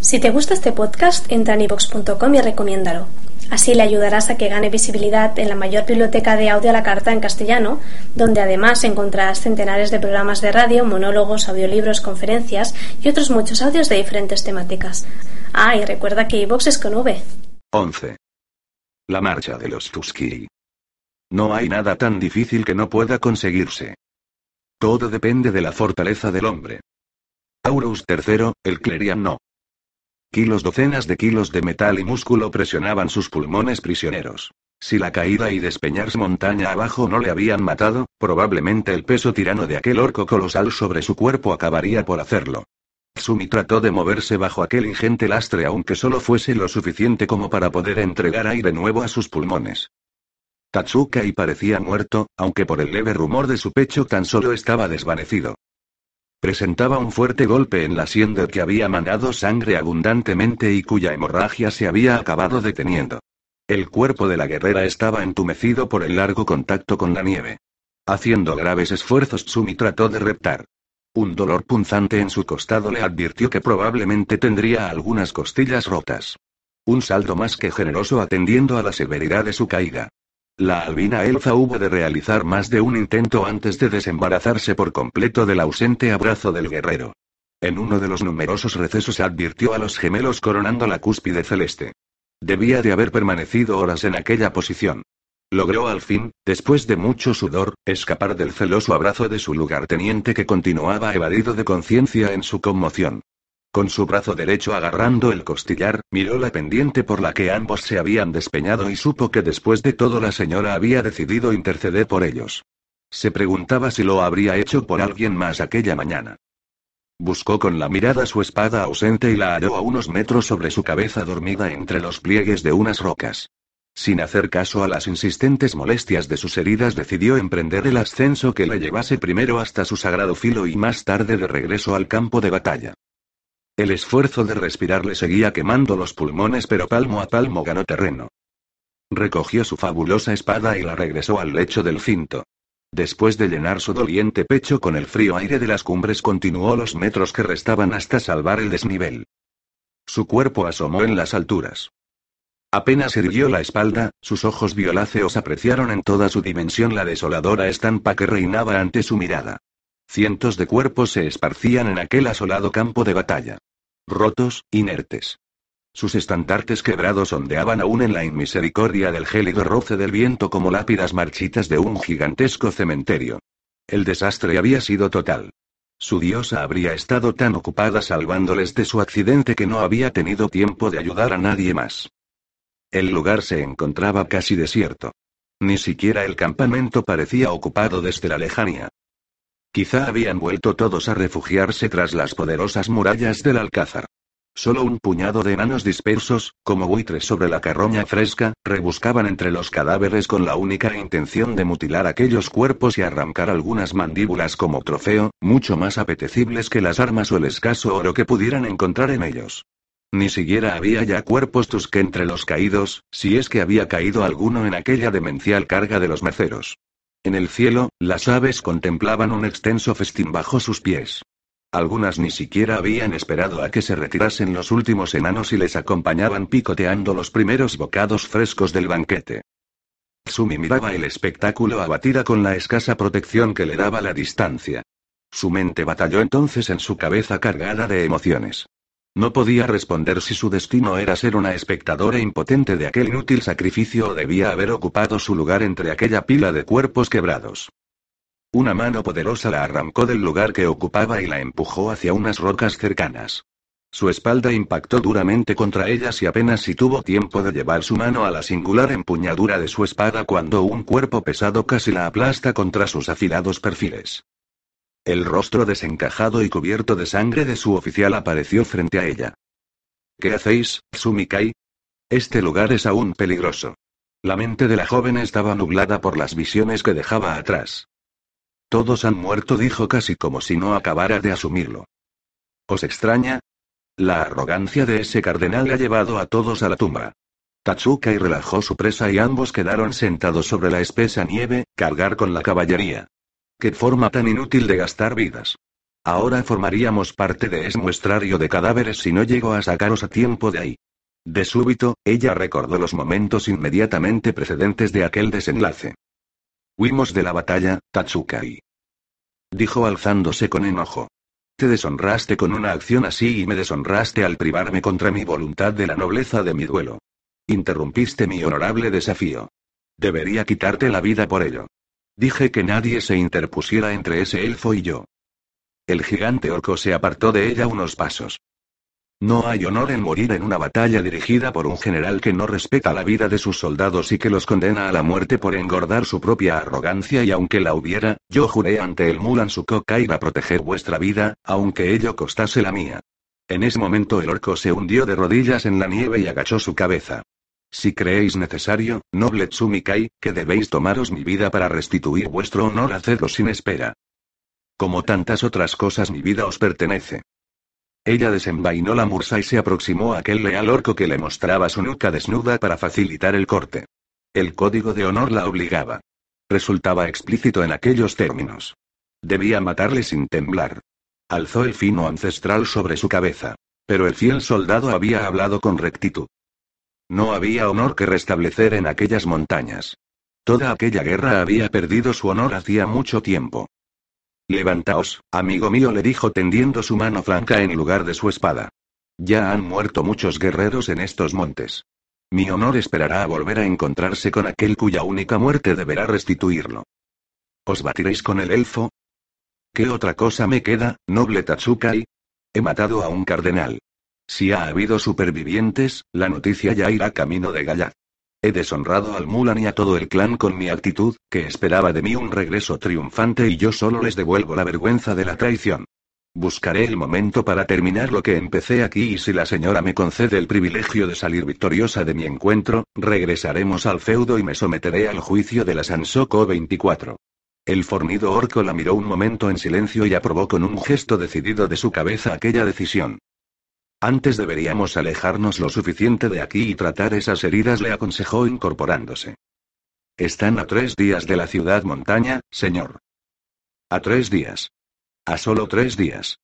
Si te gusta este podcast, entra en ivox.com y recomiéndalo. Así le ayudarás a que gane visibilidad en la mayor biblioteca de audio a la carta en castellano, donde además encontrarás centenares de programas de radio, monólogos, audiolibros, conferencias y otros muchos audios de diferentes temáticas. Ah, y recuerda que iVox es con V. 11. La marcha de los Tuskegee. No hay nada tan difícil que no pueda conseguirse. Todo depende de la fortaleza del hombre. Taurus III, el clerian no. Kilos docenas de kilos de metal y músculo presionaban sus pulmones prisioneros. Si la caída y despeñarse montaña abajo no le habían matado, probablemente el peso tirano de aquel orco colosal sobre su cuerpo acabaría por hacerlo. Sumi trató de moverse bajo aquel ingente lastre aunque solo fuese lo suficiente como para poder entregar aire nuevo a sus pulmones. Tatsuka y parecía muerto, aunque por el leve rumor de su pecho tan solo estaba desvanecido. Presentaba un fuerte golpe en la sien que había manado sangre abundantemente y cuya hemorragia se había acabado deteniendo. El cuerpo de la guerrera estaba entumecido por el largo contacto con la nieve. Haciendo graves esfuerzos, Sumi trató de reptar. Un dolor punzante en su costado le advirtió que probablemente tendría algunas costillas rotas. Un saldo más que generoso atendiendo a la severidad de su caída. La albina elfa hubo de realizar más de un intento antes de desembarazarse por completo del ausente abrazo del guerrero. En uno de los numerosos recesos advirtió a los gemelos coronando la cúspide celeste. Debía de haber permanecido horas en aquella posición. Logró al fin, después de mucho sudor, escapar del celoso abrazo de su lugarteniente que continuaba evadido de conciencia en su conmoción. Con su brazo derecho agarrando el costillar, miró la pendiente por la que ambos se habían despeñado y supo que después de todo la señora había decidido interceder por ellos. Se preguntaba si lo habría hecho por alguien más aquella mañana. Buscó con la mirada su espada ausente y la halló a unos metros sobre su cabeza dormida entre los pliegues de unas rocas. Sin hacer caso a las insistentes molestias de sus heridas, decidió emprender el ascenso que le llevase primero hasta su sagrado filo y más tarde de regreso al campo de batalla. El esfuerzo de respirar le seguía quemando los pulmones, pero palmo a palmo ganó terreno. Recogió su fabulosa espada y la regresó al lecho del cinto. Después de llenar su doliente pecho con el frío aire de las cumbres, continuó los metros que restaban hasta salvar el desnivel. Su cuerpo asomó en las alturas. Apenas irguió la espalda, sus ojos violáceos apreciaron en toda su dimensión la desoladora estampa que reinaba ante su mirada. Cientos de cuerpos se esparcían en aquel asolado campo de batalla. Rotos, inertes. Sus estandartes quebrados ondeaban aún en la inmisericordia del gélido roce del viento como lápidas marchitas de un gigantesco cementerio. El desastre había sido total. Su diosa habría estado tan ocupada salvándoles de su accidente que no había tenido tiempo de ayudar a nadie más. El lugar se encontraba casi desierto. Ni siquiera el campamento parecía ocupado desde la lejanía. Quizá habían vuelto todos a refugiarse tras las poderosas murallas del Alcázar. Solo un puñado de enanos dispersos, como buitres sobre la carroña fresca, rebuscaban entre los cadáveres con la única intención de mutilar aquellos cuerpos y arrancar algunas mandíbulas como trofeo, mucho más apetecibles que las armas o el escaso oro que pudieran encontrar en ellos. Ni siquiera había ya cuerpos tusque entre los caídos, si es que había caído alguno en aquella demencial carga de los merceros. En el cielo, las aves contemplaban un extenso festín bajo sus pies. Algunas ni siquiera habían esperado a que se retirasen los últimos enanos y les acompañaban picoteando los primeros bocados frescos del banquete. Sumi miraba el espectáculo abatida con la escasa protección que le daba la distancia. Su mente batalló entonces en su cabeza cargada de emociones. No podía responder si su destino era ser una espectadora impotente de aquel inútil sacrificio o debía haber ocupado su lugar entre aquella pila de cuerpos quebrados. Una mano poderosa la arrancó del lugar que ocupaba y la empujó hacia unas rocas cercanas. Su espalda impactó duramente contra ellas y apenas si tuvo tiempo de llevar su mano a la singular empuñadura de su espada cuando un cuerpo pesado casi la aplasta contra sus afilados perfiles. El rostro desencajado y cubierto de sangre de su oficial apareció frente a ella. ¿Qué hacéis, Sumikai? Este lugar es aún peligroso. La mente de la joven estaba nublada por las visiones que dejaba atrás. Todos han muerto, dijo casi como si no acabara de asumirlo. ¿Os extraña? La arrogancia de ese cardenal ha llevado a todos a la tumba. Tatsukai relajó su presa y ambos quedaron sentados sobre la espesa nieve, cargar con la caballería. Qué forma tan inútil de gastar vidas. Ahora formaríamos parte de ese muestrario de cadáveres si no llego a sacaros a tiempo de ahí. De súbito, ella recordó los momentos inmediatamente precedentes de aquel desenlace. Huimos de la batalla, Tatsukai. Dijo alzándose con enojo. Te deshonraste con una acción así y me deshonraste al privarme contra mi voluntad de la nobleza de mi duelo. Interrumpiste mi honorable desafío. Debería quitarte la vida por ello. Dije que nadie se interpusiera entre ese elfo y yo. El gigante orco se apartó de ella unos pasos. No hay honor en morir en una batalla dirigida por un general que no respeta la vida de sus soldados y que los condena a la muerte por engordar su propia arrogancia y aunque la hubiera, yo juré ante el Mulan Sukokai a proteger vuestra vida, aunque ello costase la mía. En ese momento el orco se hundió de rodillas en la nieve y agachó su cabeza. Si creéis necesario, noble Tsumikai, que debéis tomaros mi vida para restituir vuestro honor, hacedlo sin espera. Como tantas otras cosas, mi vida os pertenece. Ella desenvainó la mursa y se aproximó a aquel leal orco que le mostraba su nuca desnuda para facilitar el corte. El código de honor la obligaba. Resultaba explícito en aquellos términos. Debía matarle sin temblar. Alzó el fino ancestral sobre su cabeza. Pero el fiel soldado había hablado con rectitud. No había honor que restablecer en aquellas montañas. Toda aquella guerra había perdido su honor hacía mucho tiempo. Levantaos, amigo mío, le dijo tendiendo su mano flanca en lugar de su espada. Ya han muerto muchos guerreros en estos montes. Mi honor esperará a volver a encontrarse con aquel cuya única muerte deberá restituirlo. ¿Os batiréis con el elfo? ¿Qué otra cosa me queda, noble Tatsukai? He matado a un cardenal. Si ha habido supervivientes, la noticia ya irá camino de Gallad. He deshonrado al Mulan y a todo el clan con mi actitud, que esperaba de mí un regreso triunfante y yo solo les devuelvo la vergüenza de la traición. Buscaré el momento para terminar lo que empecé aquí y si la señora me concede el privilegio de salir victoriosa de mi encuentro, regresaremos al feudo y me someteré al juicio de la Sansoko 24. El fornido orco la miró un momento en silencio y aprobó con un gesto decidido de su cabeza aquella decisión. Antes deberíamos alejarnos lo suficiente de aquí y tratar esas heridas, le aconsejó incorporándose. Están a tres días de la ciudad montaña, señor. A tres días. A solo tres días.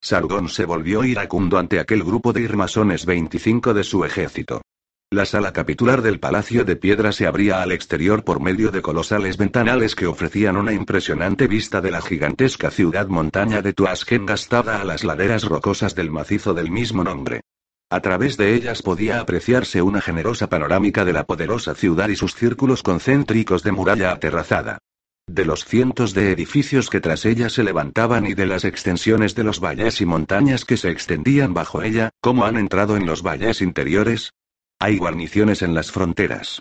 Sargón se volvió iracundo ante aquel grupo de irmasones 25 de su ejército. La sala capitular del Palacio de Piedra se abría al exterior por medio de colosales ventanales que ofrecían una impresionante vista de la gigantesca ciudad montaña de Tuasgen gastada a las laderas rocosas del macizo del mismo nombre. A través de ellas podía apreciarse una generosa panorámica de la poderosa ciudad y sus círculos concéntricos de muralla aterrazada. De los cientos de edificios que tras ella se levantaban y de las extensiones de los valles y montañas que se extendían bajo ella, ¿cómo han entrado en los valles interiores? Hay guarniciones en las fronteras.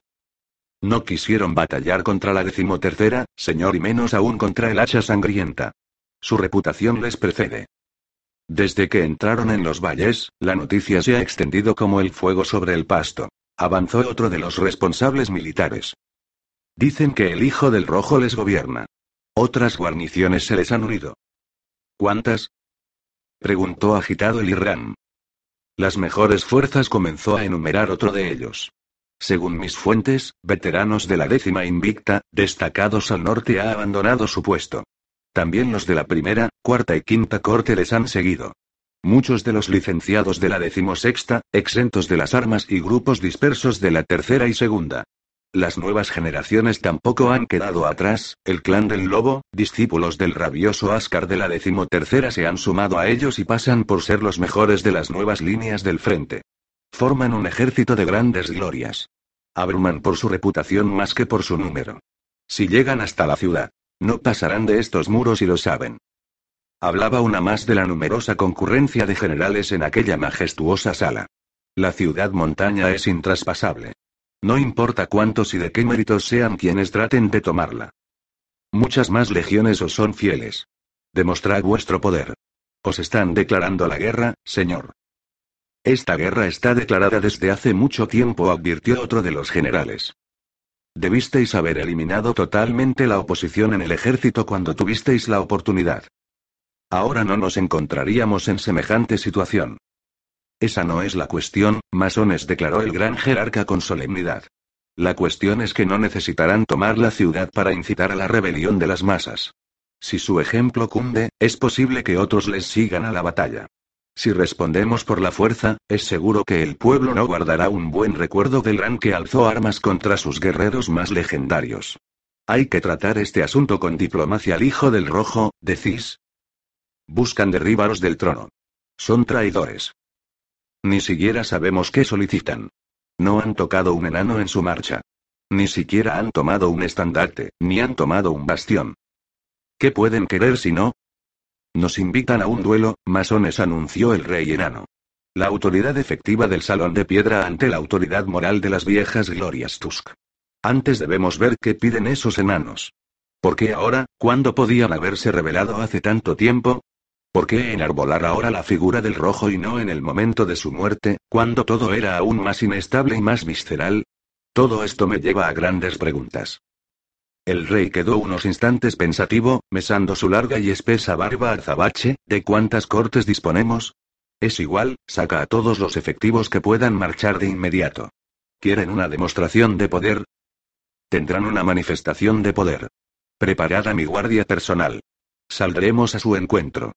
No quisieron batallar contra la decimotercera, señor, y menos aún contra el hacha sangrienta. Su reputación les precede. Desde que entraron en los valles, la noticia se ha extendido como el fuego sobre el pasto. Avanzó otro de los responsables militares. Dicen que el hijo del rojo les gobierna. Otras guarniciones se les han unido. ¿Cuántas? Preguntó agitado el Irán. Las mejores fuerzas comenzó a enumerar otro de ellos. Según mis fuentes, veteranos de la décima invicta, destacados al norte, ha abandonado su puesto. También los de la primera, cuarta y quinta corte les han seguido. Muchos de los licenciados de la decimosexta, exentos de las armas y grupos dispersos de la tercera y segunda. Las nuevas generaciones tampoco han quedado atrás, el clan del lobo, discípulos del rabioso Ascar de la decimotercera se han sumado a ellos y pasan por ser los mejores de las nuevas líneas del frente. Forman un ejército de grandes glorias. Abruman por su reputación más que por su número. Si llegan hasta la ciudad, no pasarán de estos muros y lo saben. Hablaba una más de la numerosa concurrencia de generales en aquella majestuosa sala. La ciudad montaña es intraspasable. No importa cuántos y de qué méritos sean quienes traten de tomarla. Muchas más legiones os son fieles. Demostrad vuestro poder. Os están declarando la guerra, señor. Esta guerra está declarada desde hace mucho tiempo, advirtió otro de los generales. Debisteis haber eliminado totalmente la oposición en el ejército cuando tuvisteis la oportunidad. Ahora no nos encontraríamos en semejante situación. Esa no es la cuestión, masones declaró el gran jerarca con solemnidad. La cuestión es que no necesitarán tomar la ciudad para incitar a la rebelión de las masas. Si su ejemplo cunde, es posible que otros les sigan a la batalla. Si respondemos por la fuerza, es seguro que el pueblo no guardará un buen recuerdo del gran que alzó armas contra sus guerreros más legendarios. Hay que tratar este asunto con diplomacia al hijo del rojo, decís. Buscan derribaros del trono. Son traidores. Ni siquiera sabemos qué solicitan. No han tocado un enano en su marcha. Ni siquiera han tomado un estandarte, ni han tomado un bastión. ¿Qué pueden querer si no? Nos invitan a un duelo, masones anunció el rey enano. La autoridad efectiva del salón de piedra ante la autoridad moral de las viejas glorias Tusk. Antes debemos ver qué piden esos enanos. ¿Por qué ahora, cuando podían haberse revelado hace tanto tiempo? ¿Por qué enarbolar ahora la figura del rojo y no en el momento de su muerte, cuando todo era aún más inestable y más visceral? Todo esto me lleva a grandes preguntas. El rey quedó unos instantes pensativo, mesando su larga y espesa barba azabache, ¿de cuántas cortes disponemos? Es igual, saca a todos los efectivos que puedan marchar de inmediato. ¿Quieren una demostración de poder? Tendrán una manifestación de poder. Preparad a mi guardia personal. Saldremos a su encuentro.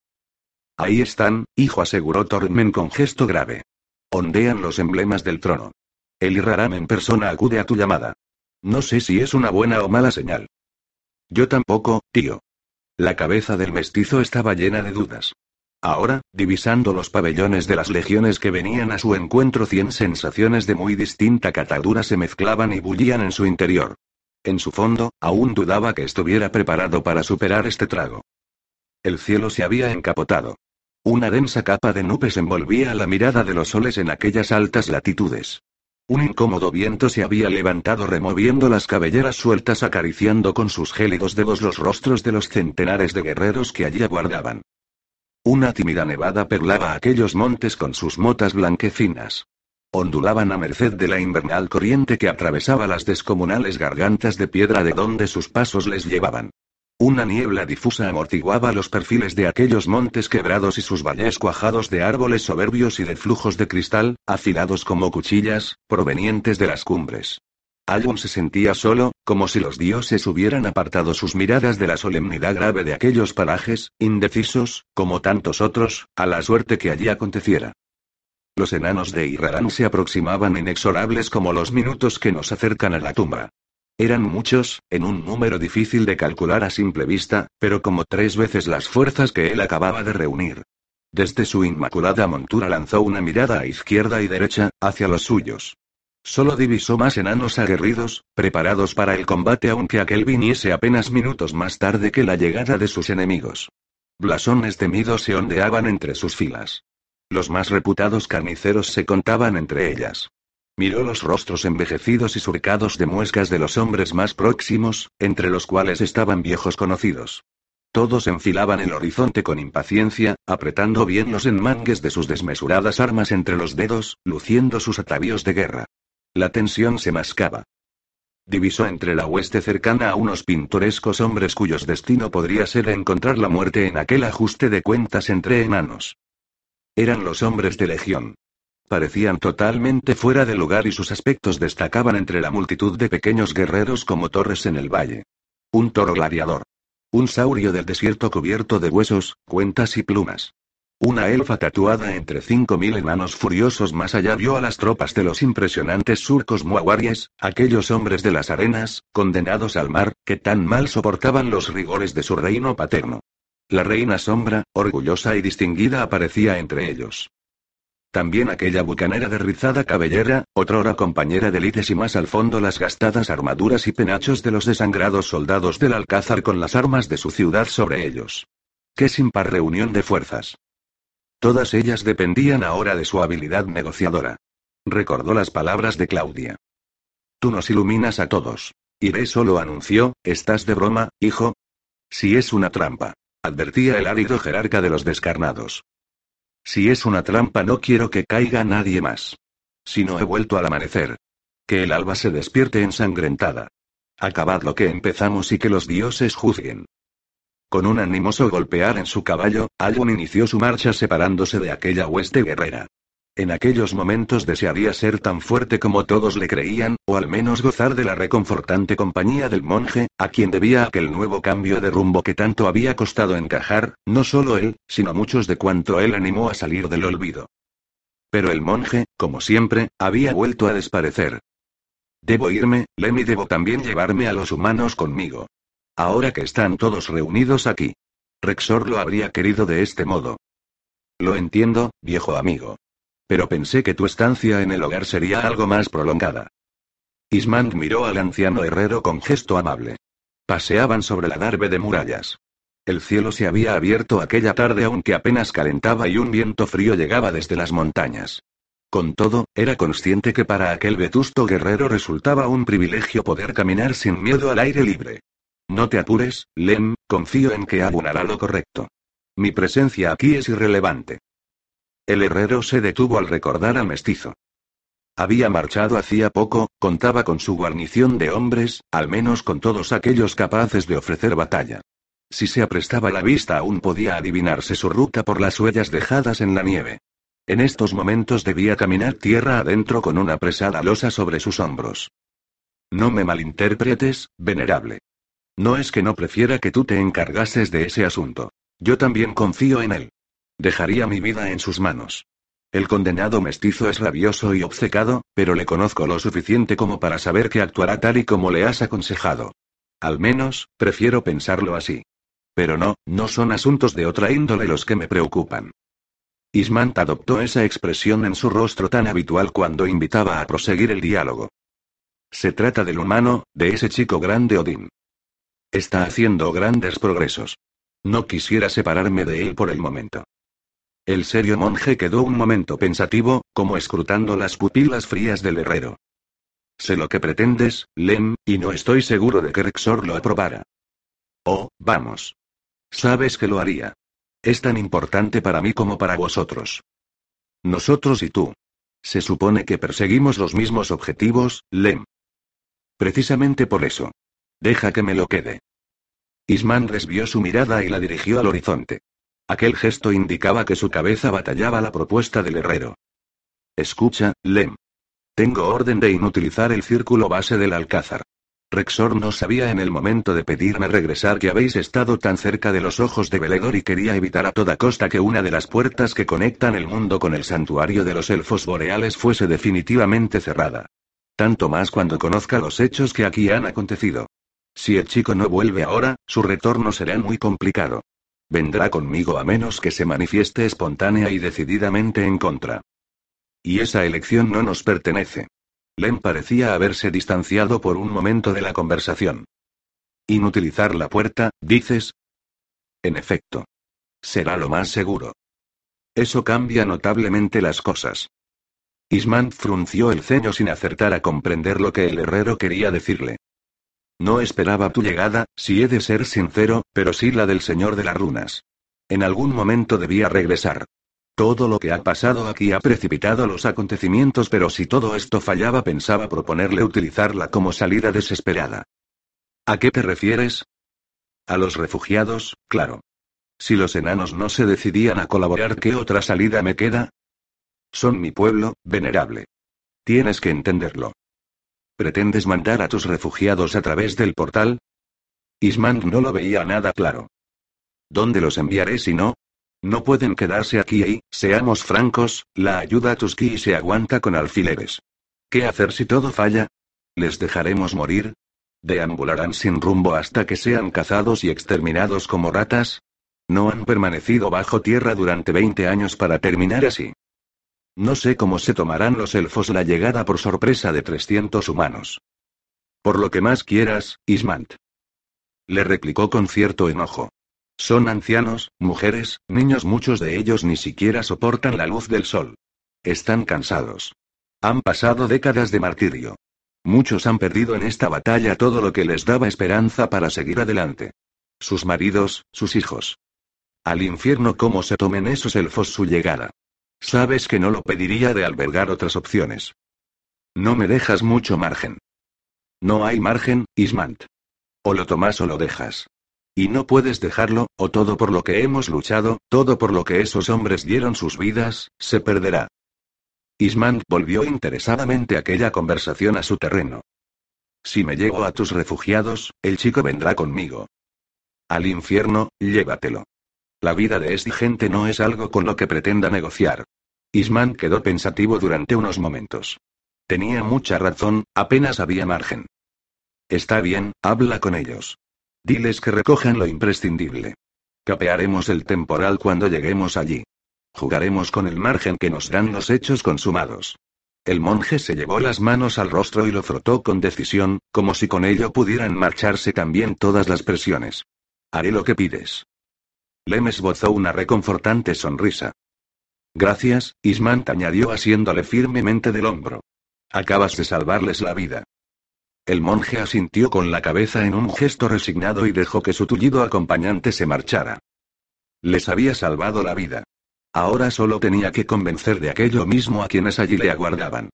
Ahí están, hijo, aseguró Tormen con gesto grave. Ondean los emblemas del trono. El Irraram en persona acude a tu llamada. No sé si es una buena o mala señal. Yo tampoco, tío. La cabeza del mestizo estaba llena de dudas. Ahora, divisando los pabellones de las legiones que venían a su encuentro, cien sensaciones de muy distinta catadura se mezclaban y bullían en su interior. En su fondo, aún dudaba que estuviera preparado para superar este trago. El cielo se había encapotado. Una densa capa de nubes envolvía la mirada de los soles en aquellas altas latitudes. Un incómodo viento se había levantado removiendo las cabelleras sueltas acariciando con sus gélidos dedos los rostros de los centenares de guerreros que allí aguardaban. Una tímida nevada perlaba aquellos montes con sus motas blanquecinas. Ondulaban a merced de la invernal corriente que atravesaba las descomunales gargantas de piedra de donde sus pasos les llevaban. Una niebla difusa amortiguaba los perfiles de aquellos montes quebrados y sus valles cuajados de árboles soberbios y de flujos de cristal, afilados como cuchillas, provenientes de las cumbres. Alun se sentía solo, como si los dioses hubieran apartado sus miradas de la solemnidad grave de aquellos parajes, indecisos, como tantos otros, a la suerte que allí aconteciera. Los enanos de Irrarán se aproximaban inexorables como los minutos que nos acercan a la tumba. Eran muchos, en un número difícil de calcular a simple vista, pero como tres veces las fuerzas que él acababa de reunir. Desde su inmaculada montura lanzó una mirada a izquierda y derecha, hacia los suyos. Solo divisó más enanos aguerridos, preparados para el combate aunque aquel viniese apenas minutos más tarde que la llegada de sus enemigos. Blasones temidos se ondeaban entre sus filas. Los más reputados carniceros se contaban entre ellas. Miró los rostros envejecidos y surcados de muescas de los hombres más próximos, entre los cuales estaban viejos conocidos. Todos enfilaban el horizonte con impaciencia, apretando bien los enmangues de sus desmesuradas armas entre los dedos, luciendo sus atavíos de guerra. La tensión se mascaba. Divisó entre la hueste cercana a unos pintorescos hombres cuyos destino podría ser encontrar la muerte en aquel ajuste de cuentas entre enanos. Eran los hombres de legión. Parecían totalmente fuera de lugar y sus aspectos destacaban entre la multitud de pequeños guerreros como torres en el valle. Un toro gladiador. Un saurio del desierto cubierto de huesos, cuentas y plumas. Una elfa tatuada entre cinco mil enanos furiosos más allá vio a las tropas de los impresionantes surcos muaguaries, aquellos hombres de las arenas, condenados al mar, que tan mal soportaban los rigores de su reino paterno. La reina sombra, orgullosa y distinguida aparecía entre ellos. También aquella bucanera de rizada cabellera, otrora compañera de lides y más al fondo las gastadas armaduras y penachos de los desangrados soldados del Alcázar con las armas de su ciudad sobre ellos. Qué sin par reunión de fuerzas. Todas ellas dependían ahora de su habilidad negociadora. Recordó las palabras de Claudia. Tú nos iluminas a todos. Iré solo anunció, ¿estás de broma, hijo? Si es una trampa. Advertía el árido jerarca de los descarnados. Si es una trampa no quiero que caiga nadie más. Si no he vuelto al amanecer. Que el alba se despierte ensangrentada. Acabad lo que empezamos y que los dioses juzguen. Con un animoso golpear en su caballo, Alwyn inició su marcha separándose de aquella hueste guerrera. En aquellos momentos desearía ser tan fuerte como todos le creían, o al menos gozar de la reconfortante compañía del monje, a quien debía aquel nuevo cambio de rumbo que tanto había costado encajar, no solo él, sino muchos de cuanto él animó a salir del olvido. Pero el monje, como siempre, había vuelto a desparecer. Debo irme, Lemmy, debo también llevarme a los humanos conmigo. Ahora que están todos reunidos aquí. Rexor lo habría querido de este modo. Lo entiendo, viejo amigo. Pero pensé que tu estancia en el hogar sería algo más prolongada. Ismand miró al anciano herrero con gesto amable. Paseaban sobre la darbe de murallas. El cielo se había abierto aquella tarde aunque apenas calentaba y un viento frío llegaba desde las montañas. Con todo, era consciente que para aquel vetusto guerrero resultaba un privilegio poder caminar sin miedo al aire libre. No te apures, Lem, confío en que abunará lo correcto. Mi presencia aquí es irrelevante. El herrero se detuvo al recordar al mestizo. Había marchado hacía poco, contaba con su guarnición de hombres, al menos con todos aquellos capaces de ofrecer batalla. Si se aprestaba la vista aún podía adivinarse su ruta por las huellas dejadas en la nieve. En estos momentos debía caminar tierra adentro con una pesada losa sobre sus hombros. No me malinterpretes, venerable. No es que no prefiera que tú te encargases de ese asunto. Yo también confío en él. Dejaría mi vida en sus manos. El condenado mestizo es rabioso y obcecado, pero le conozco lo suficiente como para saber que actuará tal y como le has aconsejado. Al menos, prefiero pensarlo así. Pero no, no son asuntos de otra índole los que me preocupan. Ismant adoptó esa expresión en su rostro tan habitual cuando invitaba a proseguir el diálogo. Se trata del humano, de ese chico grande Odín. Está haciendo grandes progresos. No quisiera separarme de él por el momento. El serio monje quedó un momento pensativo, como escrutando las pupilas frías del herrero. Sé lo que pretendes, Lem, y no estoy seguro de que Rexor lo aprobara. Oh, vamos. Sabes que lo haría. Es tan importante para mí como para vosotros. Nosotros y tú. Se supone que perseguimos los mismos objetivos, Lem. Precisamente por eso. Deja que me lo quede. Isman resvió su mirada y la dirigió al horizonte. Aquel gesto indicaba que su cabeza batallaba la propuesta del herrero. Escucha, Lem. Tengo orden de inutilizar el círculo base del alcázar. Rexor no sabía en el momento de pedirme regresar que habéis estado tan cerca de los ojos de Veledor y quería evitar a toda costa que una de las puertas que conectan el mundo con el santuario de los elfos boreales fuese definitivamente cerrada. Tanto más cuando conozca los hechos que aquí han acontecido. Si el chico no vuelve ahora, su retorno será muy complicado. Vendrá conmigo a menos que se manifieste espontánea y decididamente en contra. Y esa elección no nos pertenece. Len parecía haberse distanciado por un momento de la conversación. Inutilizar la puerta, dices. En efecto. Será lo más seguro. Eso cambia notablemente las cosas. Ismant frunció el ceño sin acertar a comprender lo que el herrero quería decirle. No esperaba tu llegada, si he de ser sincero, pero sí la del Señor de las Runas. En algún momento debía regresar. Todo lo que ha pasado aquí ha precipitado los acontecimientos, pero si todo esto fallaba pensaba proponerle utilizarla como salida desesperada. ¿A qué te refieres? A los refugiados, claro. Si los enanos no se decidían a colaborar, ¿qué otra salida me queda? Son mi pueblo, venerable. Tienes que entenderlo. ¿Pretendes mandar a tus refugiados a través del portal? Ismand no lo veía nada claro. ¿Dónde los enviaré si no? No pueden quedarse aquí y, seamos francos, la ayuda a Tuski se aguanta con alfileres. ¿Qué hacer si todo falla? ¿Les dejaremos morir? ¿Deambularán sin rumbo hasta que sean cazados y exterminados como ratas? No han permanecido bajo tierra durante 20 años para terminar así. No sé cómo se tomarán los elfos la llegada por sorpresa de 300 humanos. Por lo que más quieras, Ismant. Le replicó con cierto enojo. Son ancianos, mujeres, niños, muchos de ellos ni siquiera soportan la luz del sol. Están cansados. Han pasado décadas de martirio. Muchos han perdido en esta batalla todo lo que les daba esperanza para seguir adelante. Sus maridos, sus hijos. Al infierno cómo se tomen esos elfos su llegada. Sabes que no lo pediría de albergar otras opciones. No me dejas mucho margen. No hay margen, Ismant. O lo tomas o lo dejas. Y no puedes dejarlo, o todo por lo que hemos luchado, todo por lo que esos hombres dieron sus vidas, se perderá. Ismant volvió interesadamente aquella conversación a su terreno. Si me llevo a tus refugiados, el chico vendrá conmigo. Al infierno, llévatelo. La vida de esta gente no es algo con lo que pretenda negociar. Isman quedó pensativo durante unos momentos. Tenía mucha razón, apenas había margen. Está bien, habla con ellos. Diles que recojan lo imprescindible. Capearemos el temporal cuando lleguemos allí. Jugaremos con el margen que nos dan los hechos consumados. El monje se llevó las manos al rostro y lo frotó con decisión, como si con ello pudieran marcharse también todas las presiones. Haré lo que pides. Lem esbozó una reconfortante sonrisa. Gracias, Ismant añadió asiéndole firmemente del hombro. Acabas de salvarles la vida. El monje asintió con la cabeza en un gesto resignado y dejó que su tullido acompañante se marchara. Les había salvado la vida. Ahora solo tenía que convencer de aquello mismo a quienes allí le aguardaban.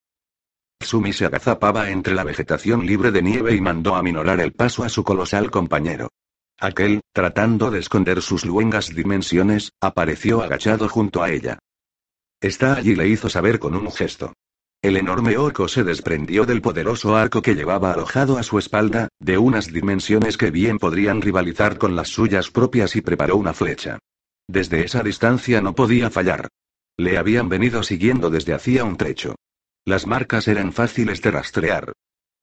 Sumi se agazapaba entre la vegetación libre de nieve y mandó aminorar el paso a su colosal compañero. Aquel, tratando de esconder sus luengas dimensiones, apareció agachado junto a ella. Está allí, le hizo saber con un gesto. El enorme orco se desprendió del poderoso arco que llevaba alojado a su espalda, de unas dimensiones que bien podrían rivalizar con las suyas propias y preparó una flecha. Desde esa distancia no podía fallar. Le habían venido siguiendo desde hacía un trecho. Las marcas eran fáciles de rastrear.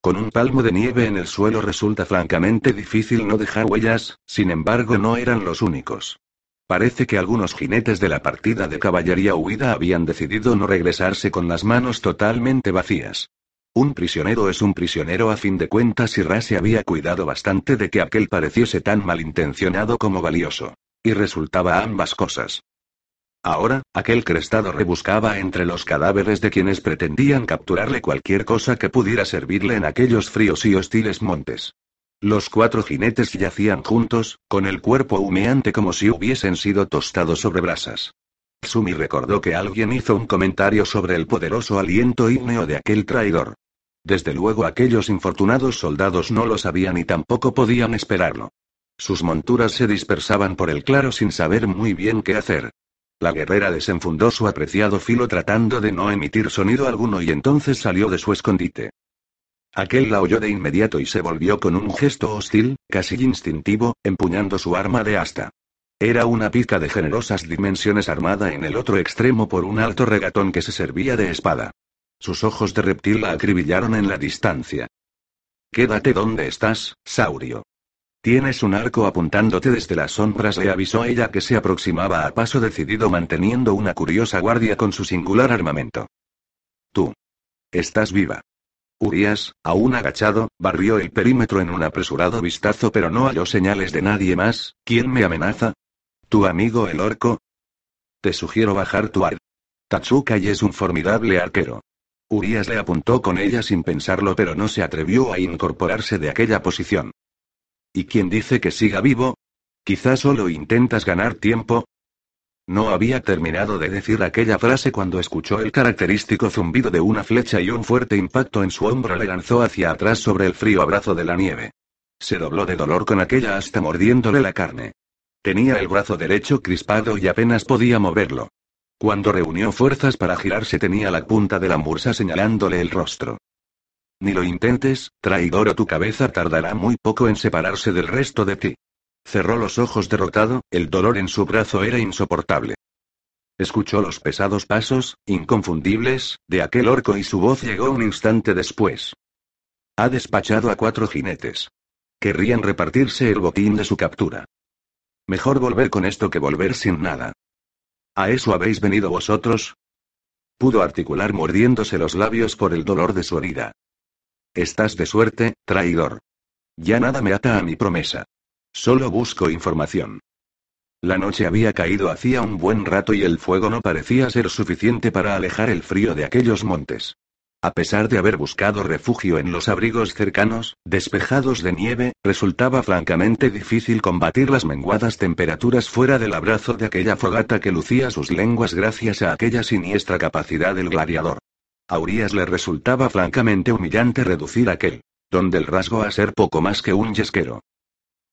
Con un palmo de nieve en el suelo resulta francamente difícil no dejar huellas, sin embargo no eran los únicos. Parece que algunos jinetes de la partida de caballería huida habían decidido no regresarse con las manos totalmente vacías. Un prisionero es un prisionero a fin de cuentas y Ra se había cuidado bastante de que aquel pareciese tan malintencionado como valioso. Y resultaba ambas cosas. Ahora, aquel crestado rebuscaba entre los cadáveres de quienes pretendían capturarle cualquier cosa que pudiera servirle en aquellos fríos y hostiles montes. Los cuatro jinetes yacían juntos, con el cuerpo humeante como si hubiesen sido tostados sobre brasas. Sumi recordó que alguien hizo un comentario sobre el poderoso aliento ígneo de aquel traidor. Desde luego aquellos infortunados soldados no lo sabían y tampoco podían esperarlo. Sus monturas se dispersaban por el claro sin saber muy bien qué hacer. La guerrera desenfundó su apreciado filo tratando de no emitir sonido alguno y entonces salió de su escondite. Aquel la oyó de inmediato y se volvió con un gesto hostil, casi instintivo, empuñando su arma de asta. Era una pica de generosas dimensiones armada en el otro extremo por un alto regatón que se servía de espada. Sus ojos de reptil la acribillaron en la distancia. Quédate donde estás, Saurio. Tienes un arco apuntándote desde las sombras, le avisó ella que se aproximaba a paso decidido manteniendo una curiosa guardia con su singular armamento. Tú. Estás viva. Urias, aún agachado, barrió el perímetro en un apresurado vistazo pero no halló señales de nadie más. ¿Quién me amenaza? ¿Tu amigo el orco? Te sugiero bajar tu ar. Tatsukai es un formidable arquero. Urias le apuntó con ella sin pensarlo pero no se atrevió a incorporarse de aquella posición. ¿Y quién dice que siga vivo? Quizás solo intentas ganar tiempo. No había terminado de decir aquella frase cuando escuchó el característico zumbido de una flecha y un fuerte impacto en su hombro le lanzó hacia atrás sobre el frío abrazo de la nieve. Se dobló de dolor con aquella hasta mordiéndole la carne. Tenía el brazo derecho crispado y apenas podía moverlo. Cuando reunió fuerzas para girarse tenía la punta de la mursa señalándole el rostro. Ni lo intentes, traidor o tu cabeza tardará muy poco en separarse del resto de ti. Cerró los ojos derrotado, el dolor en su brazo era insoportable. Escuchó los pesados pasos, inconfundibles, de aquel orco y su voz llegó un instante después. Ha despachado a cuatro jinetes. Querrían repartirse el botín de su captura. Mejor volver con esto que volver sin nada. ¿A eso habéis venido vosotros? Pudo articular mordiéndose los labios por el dolor de su herida. Estás de suerte, traidor. Ya nada me ata a mi promesa. Solo busco información. La noche había caído hacía un buen rato y el fuego no parecía ser suficiente para alejar el frío de aquellos montes. A pesar de haber buscado refugio en los abrigos cercanos, despejados de nieve, resultaba francamente difícil combatir las menguadas temperaturas fuera del abrazo de aquella fogata que lucía sus lenguas gracias a aquella siniestra capacidad del gladiador. A Urias le resultaba francamente humillante reducir aquel, donde el rasgo a ser poco más que un yesquero.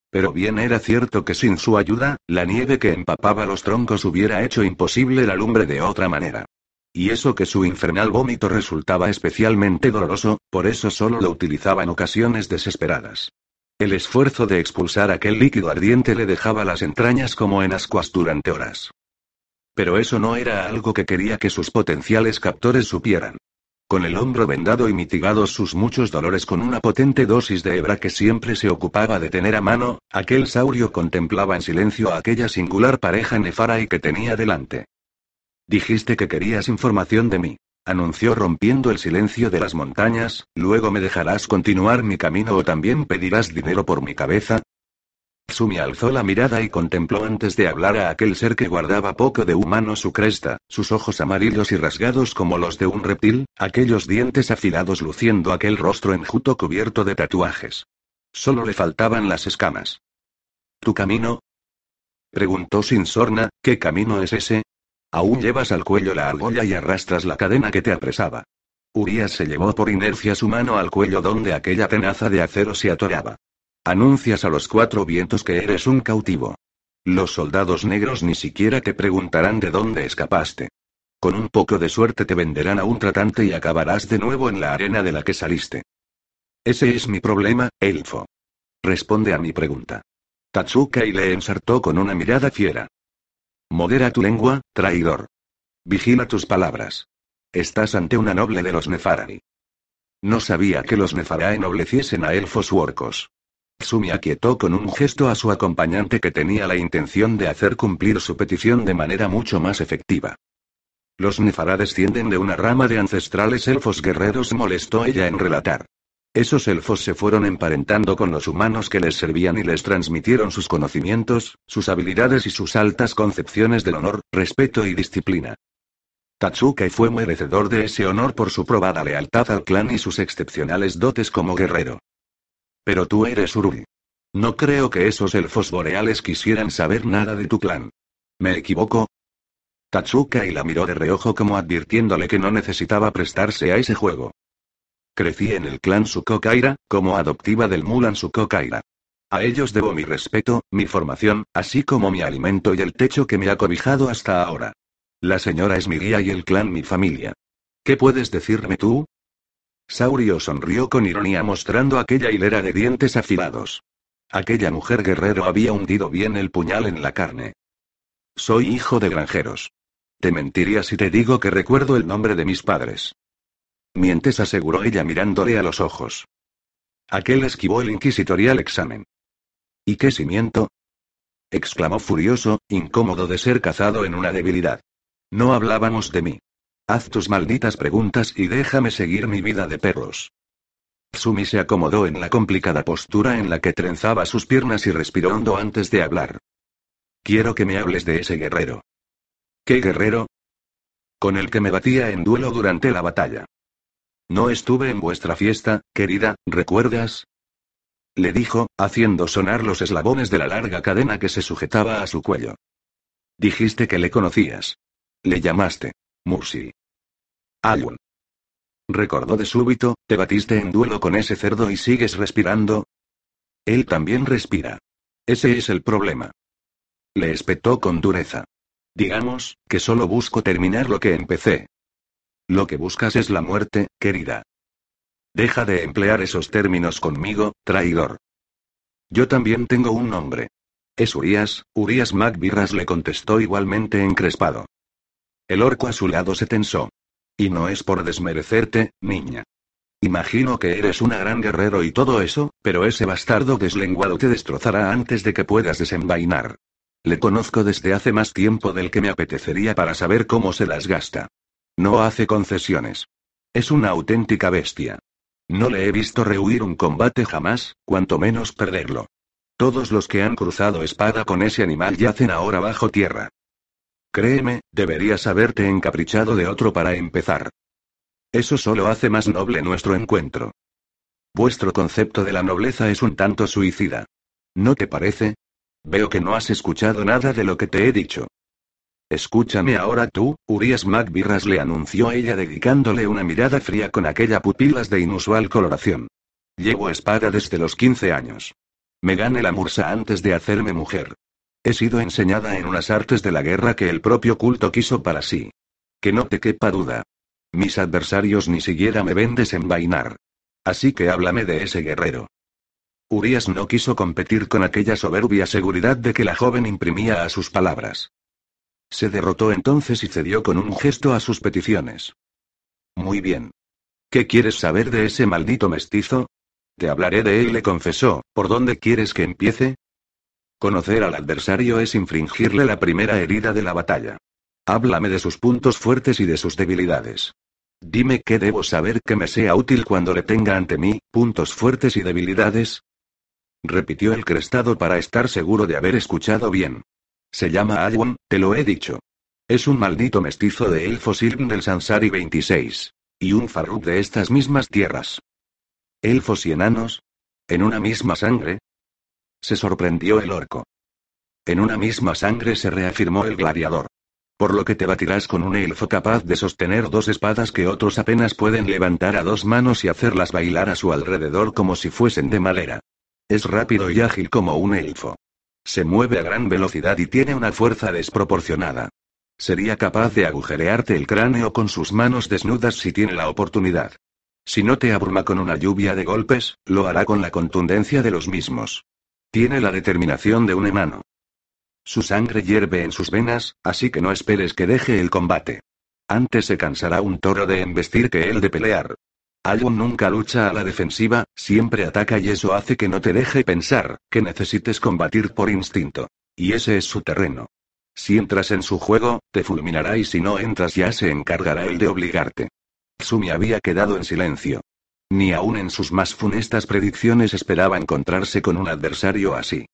Pero bien era cierto que sin su ayuda, la nieve que empapaba los troncos hubiera hecho imposible la lumbre de otra manera. Y eso que su infernal vómito resultaba especialmente doloroso, por eso solo lo utilizaba en ocasiones desesperadas. El esfuerzo de expulsar aquel líquido ardiente le dejaba las entrañas como en ascuas durante horas. Pero eso no era algo que quería que sus potenciales captores supieran. Con el hombro vendado y mitigados sus muchos dolores con una potente dosis de hebra que siempre se ocupaba de tener a mano, aquel saurio contemplaba en silencio a aquella singular pareja nefara y que tenía delante. Dijiste que querías información de mí. Anunció rompiendo el silencio de las montañas, luego me dejarás continuar mi camino o también pedirás dinero por mi cabeza. Sumi alzó la mirada y contempló antes de hablar a aquel ser que guardaba poco de humano su cresta, sus ojos amarillos y rasgados como los de un reptil, aquellos dientes afilados luciendo aquel rostro enjuto cubierto de tatuajes. Solo le faltaban las escamas. ¿Tu camino? Preguntó sin sorna, ¿qué camino es ese? Aún llevas al cuello la argolla y arrastras la cadena que te apresaba. Urias se llevó por inercia su mano al cuello donde aquella tenaza de acero se atoraba. Anuncias a los cuatro vientos que eres un cautivo. Los soldados negros ni siquiera te preguntarán de dónde escapaste. Con un poco de suerte te venderán a un tratante y acabarás de nuevo en la arena de la que saliste. Ese es mi problema, elfo. Responde a mi pregunta. Tatsuka y le ensartó con una mirada fiera. Modera tu lengua, traidor. Vigila tus palabras. Estás ante una noble de los Nefarani. No sabía que los Nefará ennobleciesen a elfos u orcos. Sumi aquietó con un gesto a su acompañante que tenía la intención de hacer cumplir su petición de manera mucho más efectiva. Los Nefará descienden de una rama de ancestrales elfos guerreros, molestó ella en relatar. Esos elfos se fueron emparentando con los humanos que les servían y les transmitieron sus conocimientos, sus habilidades y sus altas concepciones del honor, respeto y disciplina. Tatsukai fue merecedor de ese honor por su probada lealtad al clan y sus excepcionales dotes como guerrero. Pero tú eres Urui. No creo que esos elfos boreales quisieran saber nada de tu clan. ¿Me equivoco? Tatsukai la miró de reojo como advirtiéndole que no necesitaba prestarse a ese juego. Crecí en el clan Sukokaira, como adoptiva del Mulan Sukokaira. A ellos debo mi respeto, mi formación, así como mi alimento y el techo que me ha cobijado hasta ahora. La señora es mi guía y el clan mi familia. ¿Qué puedes decirme tú? Saurio sonrió con ironía mostrando aquella hilera de dientes afilados. Aquella mujer guerrero había hundido bien el puñal en la carne. Soy hijo de granjeros. Te mentiría si te digo que recuerdo el nombre de mis padres. Mientes, aseguró ella mirándole a los ojos. Aquel esquivó el inquisitorial examen. ¿Y qué si miento? exclamó furioso, incómodo de ser cazado en una debilidad. No hablábamos de mí. Haz tus malditas preguntas y déjame seguir mi vida de perros. Sumi se acomodó en la complicada postura en la que trenzaba sus piernas y respiró hondo antes de hablar. Quiero que me hables de ese guerrero. ¿Qué guerrero? Con el que me batía en duelo durante la batalla. No estuve en vuestra fiesta, querida, ¿recuerdas? Le dijo, haciendo sonar los eslabones de la larga cadena que se sujetaba a su cuello. Dijiste que le conocías. Le llamaste. Mursi. Ayun. Recordó de súbito, te batiste en duelo con ese cerdo y sigues respirando. Él también respira. Ese es el problema. Le espetó con dureza. Digamos, que solo busco terminar lo que empecé. Lo que buscas es la muerte, querida. Deja de emplear esos términos conmigo, traidor. Yo también tengo un nombre. Es Urias, Urias MacBirras le contestó igualmente encrespado. El orco a su lado se tensó. Y no es por desmerecerte, niña. Imagino que eres una gran guerrero y todo eso, pero ese bastardo deslenguado te destrozará antes de que puedas desenvainar. Le conozco desde hace más tiempo del que me apetecería para saber cómo se las gasta. No hace concesiones. Es una auténtica bestia. No le he visto rehuir un combate jamás, cuanto menos perderlo. Todos los que han cruzado espada con ese animal yacen ahora bajo tierra. Créeme, deberías haberte encaprichado de otro para empezar. Eso solo hace más noble nuestro encuentro. Vuestro concepto de la nobleza es un tanto suicida. ¿No te parece? Veo que no has escuchado nada de lo que te he dicho. Escúchame ahora tú, Urias McBirras le anunció ella dedicándole una mirada fría con aquella pupilas de inusual coloración. Llevo espada desde los 15 años. Me gané la mursa antes de hacerme mujer. He sido enseñada en unas artes de la guerra que el propio culto quiso para sí. Que no te quepa duda. Mis adversarios ni siquiera me ven desenvainar. Así que háblame de ese guerrero. Urias no quiso competir con aquella soberbia seguridad de que la joven imprimía a sus palabras. Se derrotó entonces y cedió con un gesto a sus peticiones. Muy bien. ¿Qué quieres saber de ese maldito mestizo? Te hablaré de él, le confesó. ¿Por dónde quieres que empiece? Conocer al adversario es infringirle la primera herida de la batalla. Háblame de sus puntos fuertes y de sus debilidades. Dime qué debo saber que me sea útil cuando le tenga ante mí, puntos fuertes y debilidades. Repitió el crestado para estar seguro de haber escuchado bien. Se llama Alwon, te lo he dicho. Es un maldito mestizo de elfos Ilm del Sansari 26. Y un Farruk de estas mismas tierras. ¿Elfos y enanos? ¿En una misma sangre? Se sorprendió el orco. En una misma sangre se reafirmó el gladiador. Por lo que te batirás con un elfo capaz de sostener dos espadas que otros apenas pueden levantar a dos manos y hacerlas bailar a su alrededor como si fuesen de madera. Es rápido y ágil como un elfo. Se mueve a gran velocidad y tiene una fuerza desproporcionada. Sería capaz de agujerearte el cráneo con sus manos desnudas si tiene la oportunidad. Si no te abruma con una lluvia de golpes, lo hará con la contundencia de los mismos. Tiene la determinación de un enano. Su sangre hierve en sus venas, así que no esperes que deje el combate. Antes se cansará un toro de embestir que él de pelear. Alun nunca lucha a la defensiva, siempre ataca y eso hace que no te deje pensar, que necesites combatir por instinto. Y ese es su terreno. Si entras en su juego, te fulminará y si no entras ya se encargará él de obligarte. Sumi había quedado en silencio. Ni aun en sus más funestas predicciones esperaba encontrarse con un adversario así.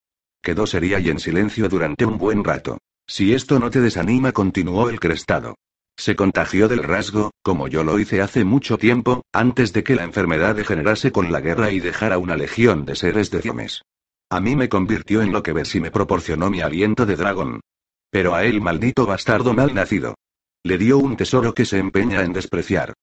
Quedó seria y en silencio durante un buen rato. Si esto no te desanima, continuó el crestado. Se contagió del rasgo, como yo lo hice hace mucho tiempo, antes de que la enfermedad degenerase con la guerra y dejara una legión de seres de ciemes. A mí me convirtió en lo que ves y me proporcionó mi aliento de dragón. Pero a él, maldito bastardo mal nacido. Le dio un tesoro que se empeña en despreciar.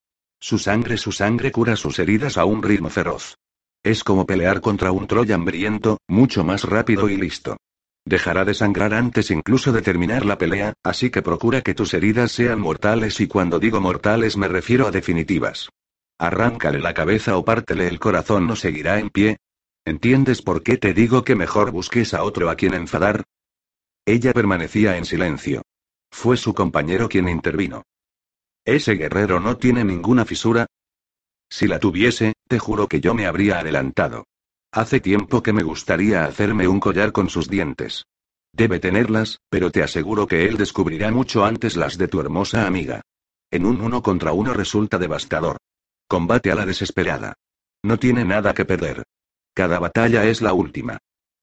Su sangre, su sangre cura sus heridas a un ritmo feroz. Es como pelear contra un troya hambriento, mucho más rápido y listo. Dejará de sangrar antes incluso de terminar la pelea, así que procura que tus heridas sean mortales y cuando digo mortales me refiero a definitivas. Arráncale la cabeza o pártele el corazón no seguirá en pie. ¿Entiendes por qué te digo que mejor busques a otro a quien enfadar? Ella permanecía en silencio. Fue su compañero quien intervino. ¿Ese guerrero no tiene ninguna fisura? Si la tuviese, te juro que yo me habría adelantado. Hace tiempo que me gustaría hacerme un collar con sus dientes. Debe tenerlas, pero te aseguro que él descubrirá mucho antes las de tu hermosa amiga. En un uno contra uno resulta devastador. Combate a la desesperada. No tiene nada que perder. Cada batalla es la última.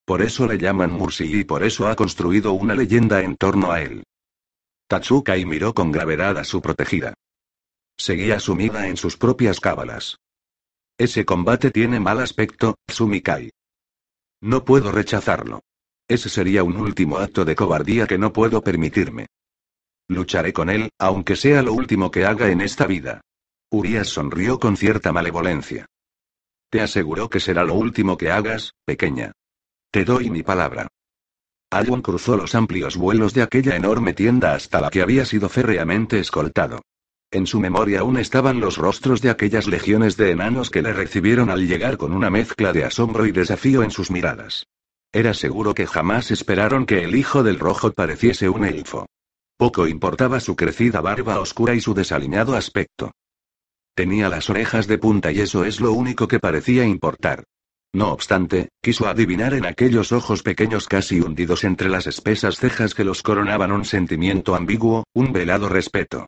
Por eso le llaman Mursi y por eso ha construido una leyenda en torno a él. Tatsukai miró con gravedad a su protegida. Seguía sumida en sus propias cábalas. Ese combate tiene mal aspecto, Sumikai. No puedo rechazarlo. Ese sería un último acto de cobardía que no puedo permitirme. Lucharé con él, aunque sea lo último que haga en esta vida. Urias sonrió con cierta malevolencia. Te aseguro que será lo último que hagas, pequeña. Te doy mi palabra. Alwyn cruzó los amplios vuelos de aquella enorme tienda hasta la que había sido férreamente escoltado. En su memoria aún estaban los rostros de aquellas legiones de enanos que le recibieron al llegar con una mezcla de asombro y desafío en sus miradas. Era seguro que jamás esperaron que el hijo del rojo pareciese un elfo. Poco importaba su crecida barba oscura y su desaliñado aspecto. Tenía las orejas de punta y eso es lo único que parecía importar. No obstante, quiso adivinar en aquellos ojos pequeños casi hundidos entre las espesas cejas que los coronaban un sentimiento ambiguo, un velado respeto.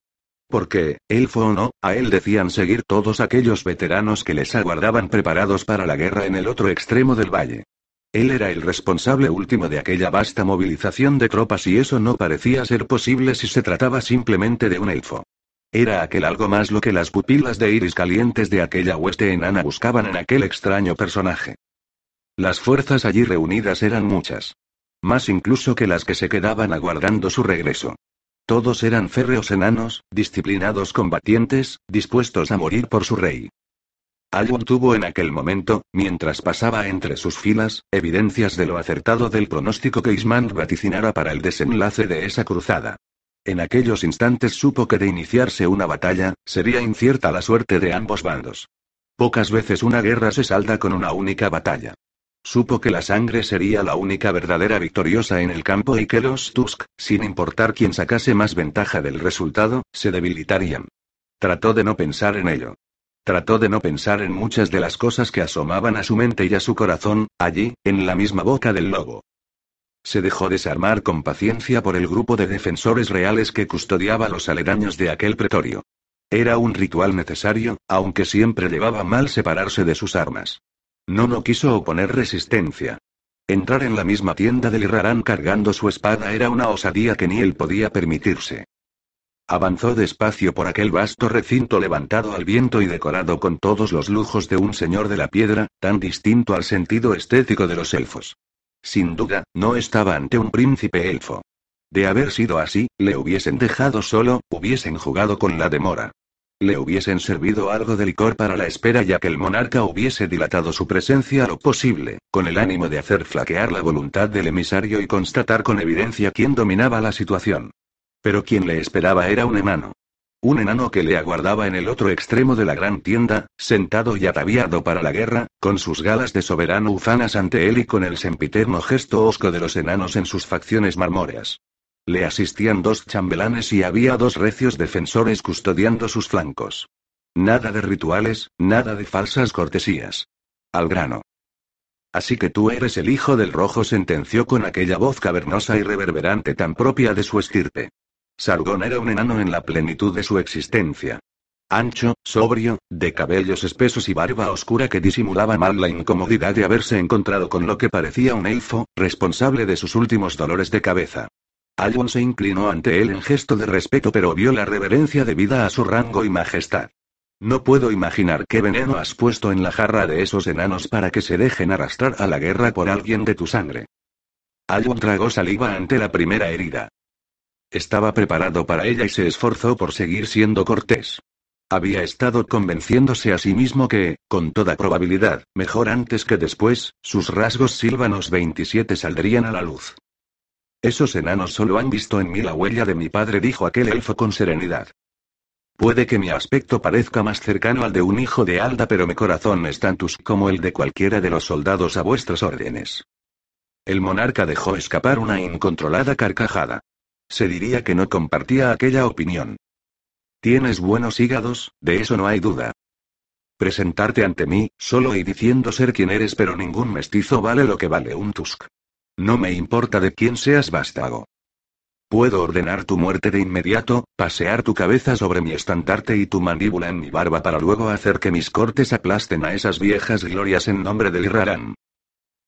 Porque, elfo o no, a él decían seguir todos aquellos veteranos que les aguardaban preparados para la guerra en el otro extremo del valle. Él era el responsable último de aquella vasta movilización de tropas y eso no parecía ser posible si se trataba simplemente de un elfo. Era aquel algo más lo que las pupilas de iris calientes de aquella hueste enana buscaban en aquel extraño personaje. Las fuerzas allí reunidas eran muchas. Más incluso que las que se quedaban aguardando su regreso. Todos eran férreos enanos, disciplinados combatientes, dispuestos a morir por su rey. Alwyn tuvo en aquel momento, mientras pasaba entre sus filas, evidencias de lo acertado del pronóstico que Isman vaticinara para el desenlace de esa cruzada. En aquellos instantes supo que de iniciarse una batalla, sería incierta la suerte de ambos bandos. Pocas veces una guerra se salda con una única batalla. Supo que la sangre sería la única verdadera victoriosa en el campo y que los Tusk, sin importar quién sacase más ventaja del resultado, se debilitarían. Trató de no pensar en ello. Trató de no pensar en muchas de las cosas que asomaban a su mente y a su corazón, allí, en la misma boca del lobo. Se dejó desarmar con paciencia por el grupo de defensores reales que custodiaba los aledaños de aquel pretorio. Era un ritual necesario, aunque siempre llevaba mal separarse de sus armas. No no quiso oponer resistencia. Entrar en la misma tienda del Irrarán cargando su espada era una osadía que ni él podía permitirse. Avanzó despacio por aquel vasto recinto levantado al viento y decorado con todos los lujos de un señor de la piedra, tan distinto al sentido estético de los elfos. Sin duda, no estaba ante un príncipe elfo. De haber sido así, le hubiesen dejado solo, hubiesen jugado con la demora le hubiesen servido algo de licor para la espera ya que el monarca hubiese dilatado su presencia lo posible, con el ánimo de hacer flaquear la voluntad del emisario y constatar con evidencia quién dominaba la situación. Pero quien le esperaba era un enano. Un enano que le aguardaba en el otro extremo de la gran tienda, sentado y ataviado para la guerra, con sus galas de soberano ufanas ante él y con el sempiterno gesto osco de los enanos en sus facciones marmóreas. Le asistían dos chambelanes y había dos recios defensores custodiando sus flancos. Nada de rituales, nada de falsas cortesías. Al grano. Así que tú eres el hijo del rojo, sentenció con aquella voz cavernosa y reverberante tan propia de su estirpe. Sargón era un enano en la plenitud de su existencia. Ancho, sobrio, de cabellos espesos y barba oscura que disimulaba mal la incomodidad de haberse encontrado con lo que parecía un elfo, responsable de sus últimos dolores de cabeza. Alwyn se inclinó ante él en gesto de respeto pero vio la reverencia debida a su rango y majestad. No puedo imaginar qué veneno has puesto en la jarra de esos enanos para que se dejen arrastrar a la guerra por alguien de tu sangre. Alwyn tragó saliva ante la primera herida. Estaba preparado para ella y se esforzó por seguir siendo cortés. Había estado convenciéndose a sí mismo que, con toda probabilidad, mejor antes que después, sus rasgos sílvanos 27 saldrían a la luz. Esos enanos solo han visto en mí la huella de mi padre, dijo aquel elfo con serenidad. Puede que mi aspecto parezca más cercano al de un hijo de Alda, pero mi corazón es tantus como el de cualquiera de los soldados a vuestras órdenes. El monarca dejó escapar una incontrolada carcajada. Se diría que no compartía aquella opinión. Tienes buenos hígados, de eso no hay duda. Presentarte ante mí, solo y diciendo ser quien eres, pero ningún mestizo vale lo que vale un Tusk. No me importa de quién seas vástago. Puedo ordenar tu muerte de inmediato, pasear tu cabeza sobre mi estandarte y tu mandíbula en mi barba para luego hacer que mis cortes aplasten a esas viejas glorias en nombre del Irrarán.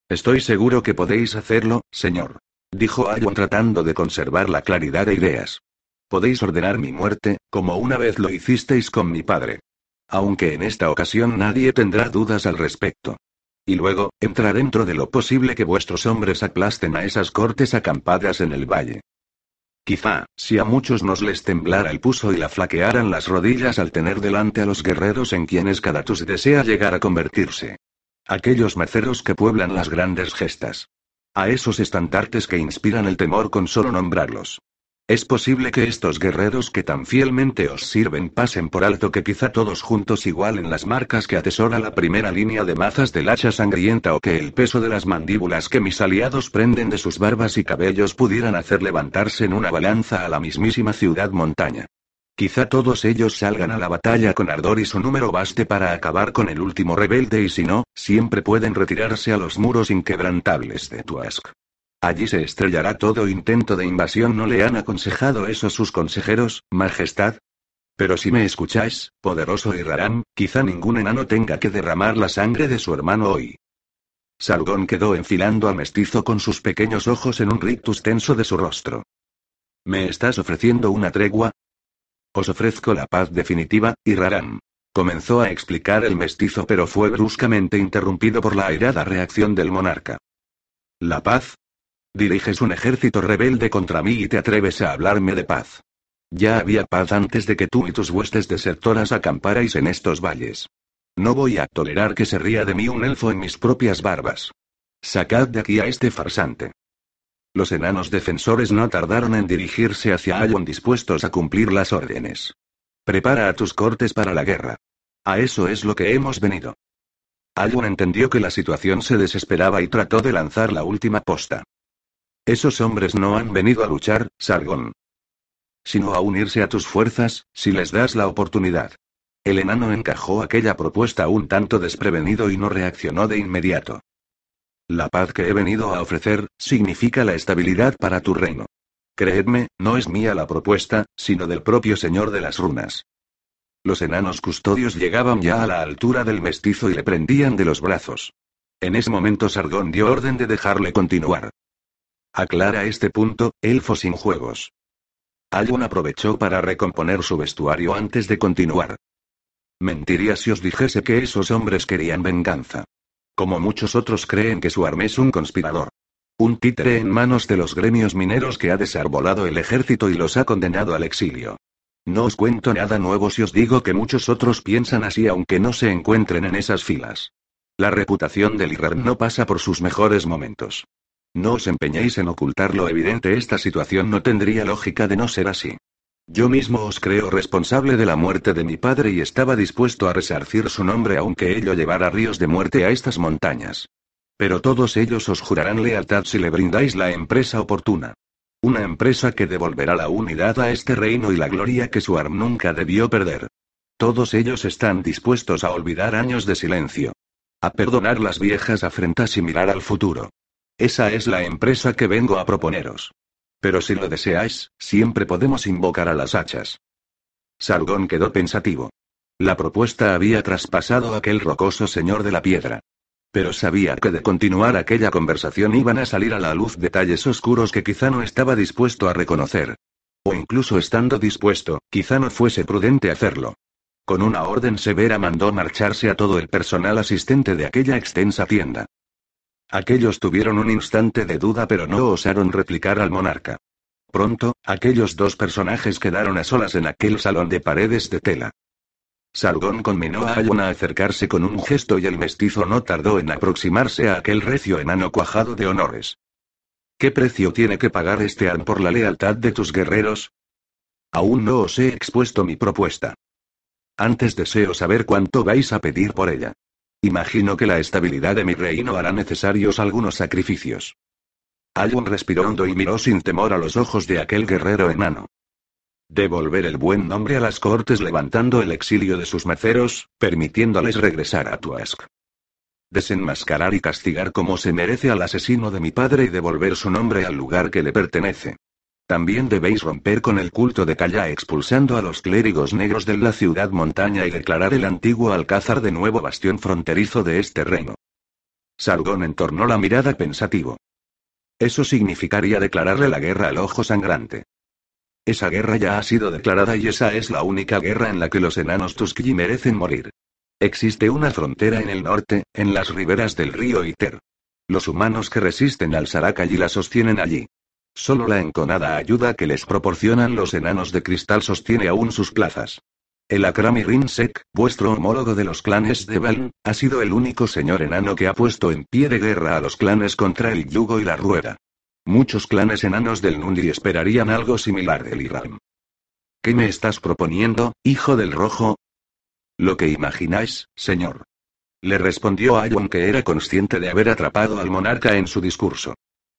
Estoy seguro que podéis hacerlo, señor. Dijo Ayun tratando de conservar la claridad de ideas. Podéis ordenar mi muerte, como una vez lo hicisteis con mi padre. Aunque en esta ocasión nadie tendrá dudas al respecto. Y luego, entra dentro de lo posible que vuestros hombres aplasten a esas cortes acampadas en el valle. Quizá, si a muchos nos les temblara el puso y la flaquearan las rodillas al tener delante a los guerreros en quienes cada tus desea llegar a convertirse. Aquellos maceros que pueblan las grandes gestas. A esos estandartes que inspiran el temor con solo nombrarlos. Es posible que estos guerreros que tan fielmente os sirven pasen por alto que quizá todos juntos igualen las marcas que atesora la primera línea de mazas del hacha sangrienta o que el peso de las mandíbulas que mis aliados prenden de sus barbas y cabellos pudieran hacer levantarse en una balanza a la mismísima ciudad montaña. Quizá todos ellos salgan a la batalla con ardor y su número baste para acabar con el último rebelde y si no, siempre pueden retirarse a los muros inquebrantables de Tuask. Allí se estrellará todo intento de invasión. ¿No le han aconsejado eso sus consejeros, Majestad? Pero si me escucháis, poderoso Irrarán, quizá ningún enano tenga que derramar la sangre de su hermano hoy. Sargón quedó enfilando al mestizo con sus pequeños ojos en un rictus tenso de su rostro. ¿Me estás ofreciendo una tregua? Os ofrezco la paz definitiva, y Raram. Comenzó a explicar el mestizo pero fue bruscamente interrumpido por la airada reacción del monarca. ¿La paz? Diriges un ejército rebelde contra mí y te atreves a hablarme de paz. Ya había paz antes de que tú y tus huestes desertoras acamparais en estos valles. No voy a tolerar que se ría de mí un elfo en mis propias barbas. Sacad de aquí a este farsante. Los enanos defensores no tardaron en dirigirse hacia Ayon dispuestos a cumplir las órdenes. Prepara a tus cortes para la guerra. A eso es lo que hemos venido. Ayun entendió que la situación se desesperaba y trató de lanzar la última posta. Esos hombres no han venido a luchar, Sargon. Sino a unirse a tus fuerzas, si les das la oportunidad. El enano encajó aquella propuesta un tanto desprevenido y no reaccionó de inmediato. La paz que he venido a ofrecer, significa la estabilidad para tu reino. Creedme, no es mía la propuesta, sino del propio Señor de las Runas. Los enanos custodios llegaban ya a la altura del mestizo y le prendían de los brazos. En ese momento Sargón dio orden de dejarle continuar. Aclara este punto, elfo sin juegos. Ayun aprovechó para recomponer su vestuario antes de continuar. Mentiría si os dijese que esos hombres querían venganza. Como muchos otros creen que su arma es un conspirador. Un títere en manos de los gremios mineros que ha desarbolado el ejército y los ha condenado al exilio. No os cuento nada nuevo si os digo que muchos otros piensan así aunque no se encuentren en esas filas. La reputación del IRAR no pasa por sus mejores momentos. No os empeñéis en ocultar lo evidente, esta situación no tendría lógica de no ser así. Yo mismo os creo responsable de la muerte de mi padre y estaba dispuesto a resarcir su nombre aunque ello llevara ríos de muerte a estas montañas. Pero todos ellos os jurarán lealtad si le brindáis la empresa oportuna. Una empresa que devolverá la unidad a este reino y la gloria que su arm nunca debió perder. Todos ellos están dispuestos a olvidar años de silencio. A perdonar las viejas afrentas y mirar al futuro. Esa es la empresa que vengo a proponeros. Pero si lo deseáis, siempre podemos invocar a las hachas. Sargón quedó pensativo. La propuesta había traspasado a aquel rocoso señor de la piedra. Pero sabía que de continuar aquella conversación iban a salir a la luz detalles oscuros que quizá no estaba dispuesto a reconocer. O incluso estando dispuesto, quizá no fuese prudente hacerlo. Con una orden severa mandó marcharse a todo el personal asistente de aquella extensa tienda. Aquellos tuvieron un instante de duda pero no osaron replicar al monarca. Pronto, aquellos dos personajes quedaron a solas en aquel salón de paredes de tela. Sargón conminó a Ayun a acercarse con un gesto y el mestizo no tardó en aproximarse a aquel recio enano cuajado de honores. ¿Qué precio tiene que pagar este An por la lealtad de tus guerreros? Aún no os he expuesto mi propuesta. Antes deseo saber cuánto vais a pedir por ella. Imagino que la estabilidad de mi reino hará necesarios algunos sacrificios. Ayun respiró hondo y miró sin temor a los ojos de aquel guerrero enano. Devolver el buen nombre a las cortes levantando el exilio de sus maceros, permitiéndoles regresar a Tuask. Desenmascarar y castigar como se merece al asesino de mi padre y devolver su nombre al lugar que le pertenece. También debéis romper con el culto de Kaya expulsando a los clérigos negros de la ciudad montaña y declarar el antiguo alcázar de nuevo bastión fronterizo de este reino. Sargón entornó la mirada pensativo. Eso significaría declararle la guerra al ojo sangrante. Esa guerra ya ha sido declarada y esa es la única guerra en la que los enanos Tuskyi merecen morir. Existe una frontera en el norte, en las riberas del río Iter. Los humanos que resisten al Sarakay la sostienen allí. Solo la enconada ayuda que les proporcionan los enanos de cristal sostiene aún sus plazas. El Akrami Rinsek, vuestro homólogo de los clanes de Baln, ha sido el único señor enano que ha puesto en pie de guerra a los clanes contra el yugo y la rueda. Muchos clanes enanos del Nundi esperarían algo similar del Iram. ¿Qué me estás proponiendo, hijo del rojo? Lo que imagináis, señor. Le respondió Ayun que era consciente de haber atrapado al monarca en su discurso.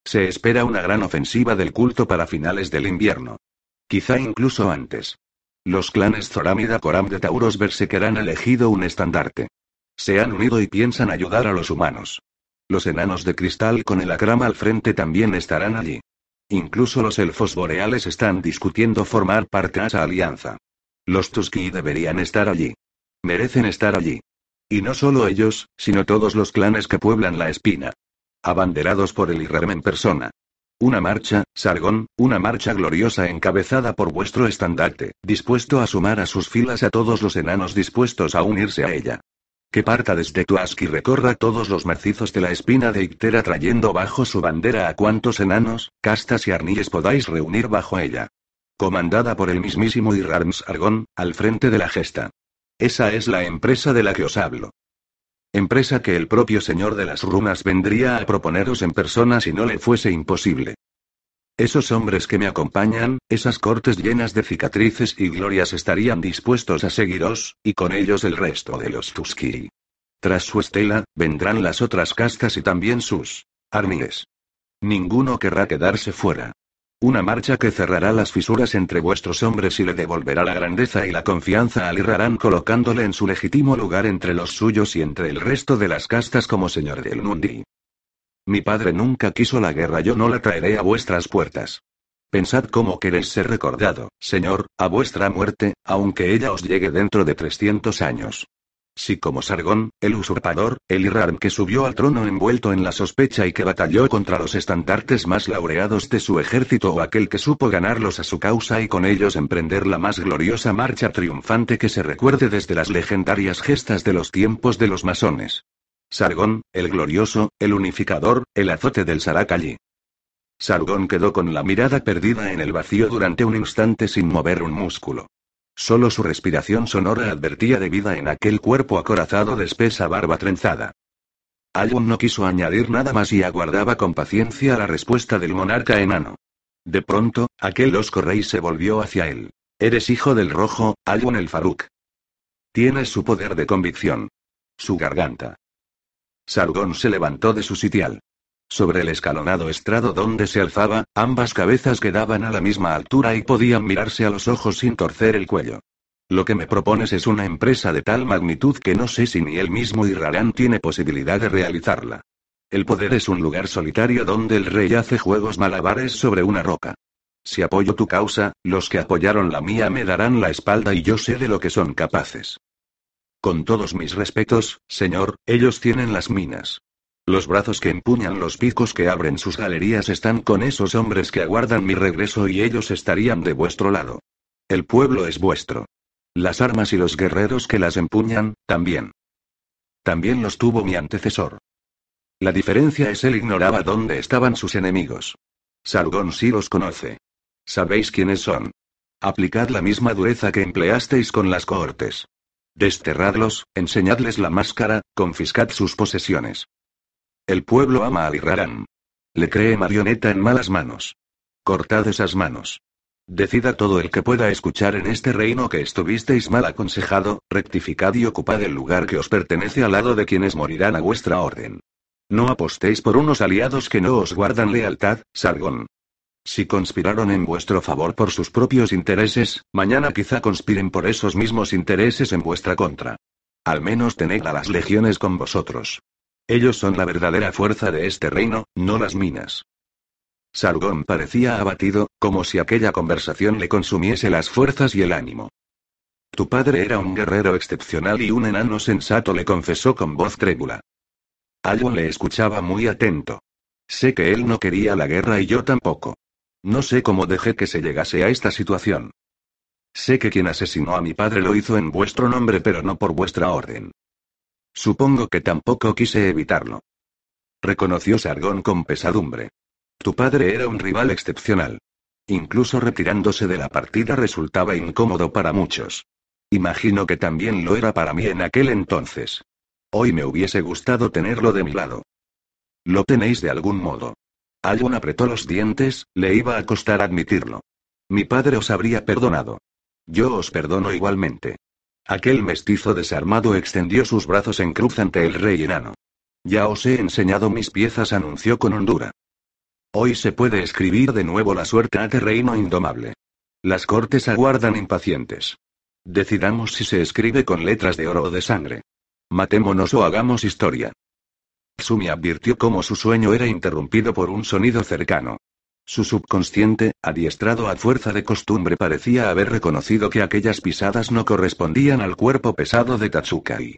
Se espera una gran ofensiva del culto para finales del invierno. Quizá incluso antes. Los clanes Zoramida Coram de Tauros Berserker han elegido un estandarte. Se han unido y piensan ayudar a los humanos. Los enanos de cristal con el akrama al frente también estarán allí. Incluso los elfos boreales están discutiendo formar parte de esa alianza. Los Tuski deberían estar allí. Merecen estar allí. Y no solo ellos, sino todos los clanes que pueblan la espina. Abanderados por el Irrem en persona. Una marcha, Sargón, una marcha gloriosa encabezada por vuestro estandarte, dispuesto a sumar a sus filas a todos los enanos dispuestos a unirse a ella. Que parta desde Tuask y recorra todos los macizos de la espina de Ictera trayendo bajo su bandera a cuantos enanos, castas y arníes podáis reunir bajo ella. Comandada por el mismísimo Irarms Sargón, al frente de la gesta. Esa es la empresa de la que os hablo. Empresa que el propio señor de las runas vendría a proponeros en persona si no le fuese imposible. Esos hombres que me acompañan, esas cortes llenas de cicatrices y glorias estarían dispuestos a seguiros, y con ellos el resto de los Tuskiri. Tras su estela, vendrán las otras castas y también sus armies. Ninguno querrá quedarse fuera. Una marcha que cerrará las fisuras entre vuestros hombres y le devolverá la grandeza y la confianza al Irrarán colocándole en su legítimo lugar entre los suyos y entre el resto de las castas como señor del Mundi. Mi padre nunca quiso la guerra, yo no la traeré a vuestras puertas. Pensad cómo queréis ser recordado, señor, a vuestra muerte, aunque ella os llegue dentro de 300 años. Si como Sargón, el usurpador, el Irarm que subió al trono envuelto en la sospecha y que batalló contra los estandartes más laureados de su ejército o aquel que supo ganarlos a su causa y con ellos emprender la más gloriosa marcha triunfante que se recuerde desde las legendarias gestas de los tiempos de los masones. Sargón, el glorioso, el unificador, el azote del Saracallí. Sargón quedó con la mirada perdida en el vacío durante un instante sin mover un músculo. Solo su respiración sonora advertía de vida en aquel cuerpo acorazado de espesa barba trenzada. Alwyn no quiso añadir nada más y aguardaba con paciencia la respuesta del monarca enano. De pronto, aquel osco rey se volvió hacia él. Eres hijo del rojo, Alwyn el Faruk. Tienes su poder de convicción. Su garganta. Sargón se levantó de su sitial. Sobre el escalonado estrado donde se alzaba, ambas cabezas quedaban a la misma altura y podían mirarse a los ojos sin torcer el cuello. Lo que me propones es una empresa de tal magnitud que no sé si ni él mismo Irrarán tiene posibilidad de realizarla. El poder es un lugar solitario donde el rey hace juegos malabares sobre una roca. Si apoyo tu causa, los que apoyaron la mía me darán la espalda y yo sé de lo que son capaces. Con todos mis respetos, señor, ellos tienen las minas. Los brazos que empuñan los picos que abren sus galerías están con esos hombres que aguardan mi regreso y ellos estarían de vuestro lado. El pueblo es vuestro. Las armas y los guerreros que las empuñan, también. También los tuvo mi antecesor. La diferencia es él ignoraba dónde estaban sus enemigos. Sargón sí los conoce. Sabéis quiénes son. Aplicad la misma dureza que empleasteis con las cohortes. Desterradlos, enseñadles la máscara, confiscad sus posesiones. El pueblo ama a Irrarán. Le cree marioneta en malas manos. Cortad esas manos. Decida todo el que pueda escuchar en este reino que estuvisteis mal aconsejado, rectificad y ocupad el lugar que os pertenece al lado de quienes morirán a vuestra orden. No apostéis por unos aliados que no os guardan lealtad, Sargón. Si conspiraron en vuestro favor por sus propios intereses, mañana quizá conspiren por esos mismos intereses en vuestra contra. Al menos tened a las legiones con vosotros. Ellos son la verdadera fuerza de este reino, no las minas. Sargón parecía abatido, como si aquella conversación le consumiese las fuerzas y el ánimo. Tu padre era un guerrero excepcional y un enano sensato le confesó con voz trébula. Alwyn le escuchaba muy atento. Sé que él no quería la guerra y yo tampoco. No sé cómo dejé que se llegase a esta situación. Sé que quien asesinó a mi padre lo hizo en vuestro nombre pero no por vuestra orden. Supongo que tampoco quise evitarlo. Reconoció Sargón con pesadumbre. Tu padre era un rival excepcional. Incluso retirándose de la partida resultaba incómodo para muchos. Imagino que también lo era para mí en aquel entonces. Hoy me hubiese gustado tenerlo de mi lado. Lo tenéis de algún modo. Algun apretó los dientes, le iba a costar admitirlo. Mi padre os habría perdonado. Yo os perdono igualmente. Aquel mestizo desarmado extendió sus brazos en cruz ante el rey enano. Ya os he enseñado mis piezas, anunció con hondura. Hoy se puede escribir de nuevo la suerte a reino indomable. Las cortes aguardan impacientes. Decidamos si se escribe con letras de oro o de sangre. Matémonos o hagamos historia. Sumi advirtió cómo su sueño era interrumpido por un sonido cercano. Su subconsciente, adiestrado a fuerza de costumbre, parecía haber reconocido que aquellas pisadas no correspondían al cuerpo pesado de Tatsukai.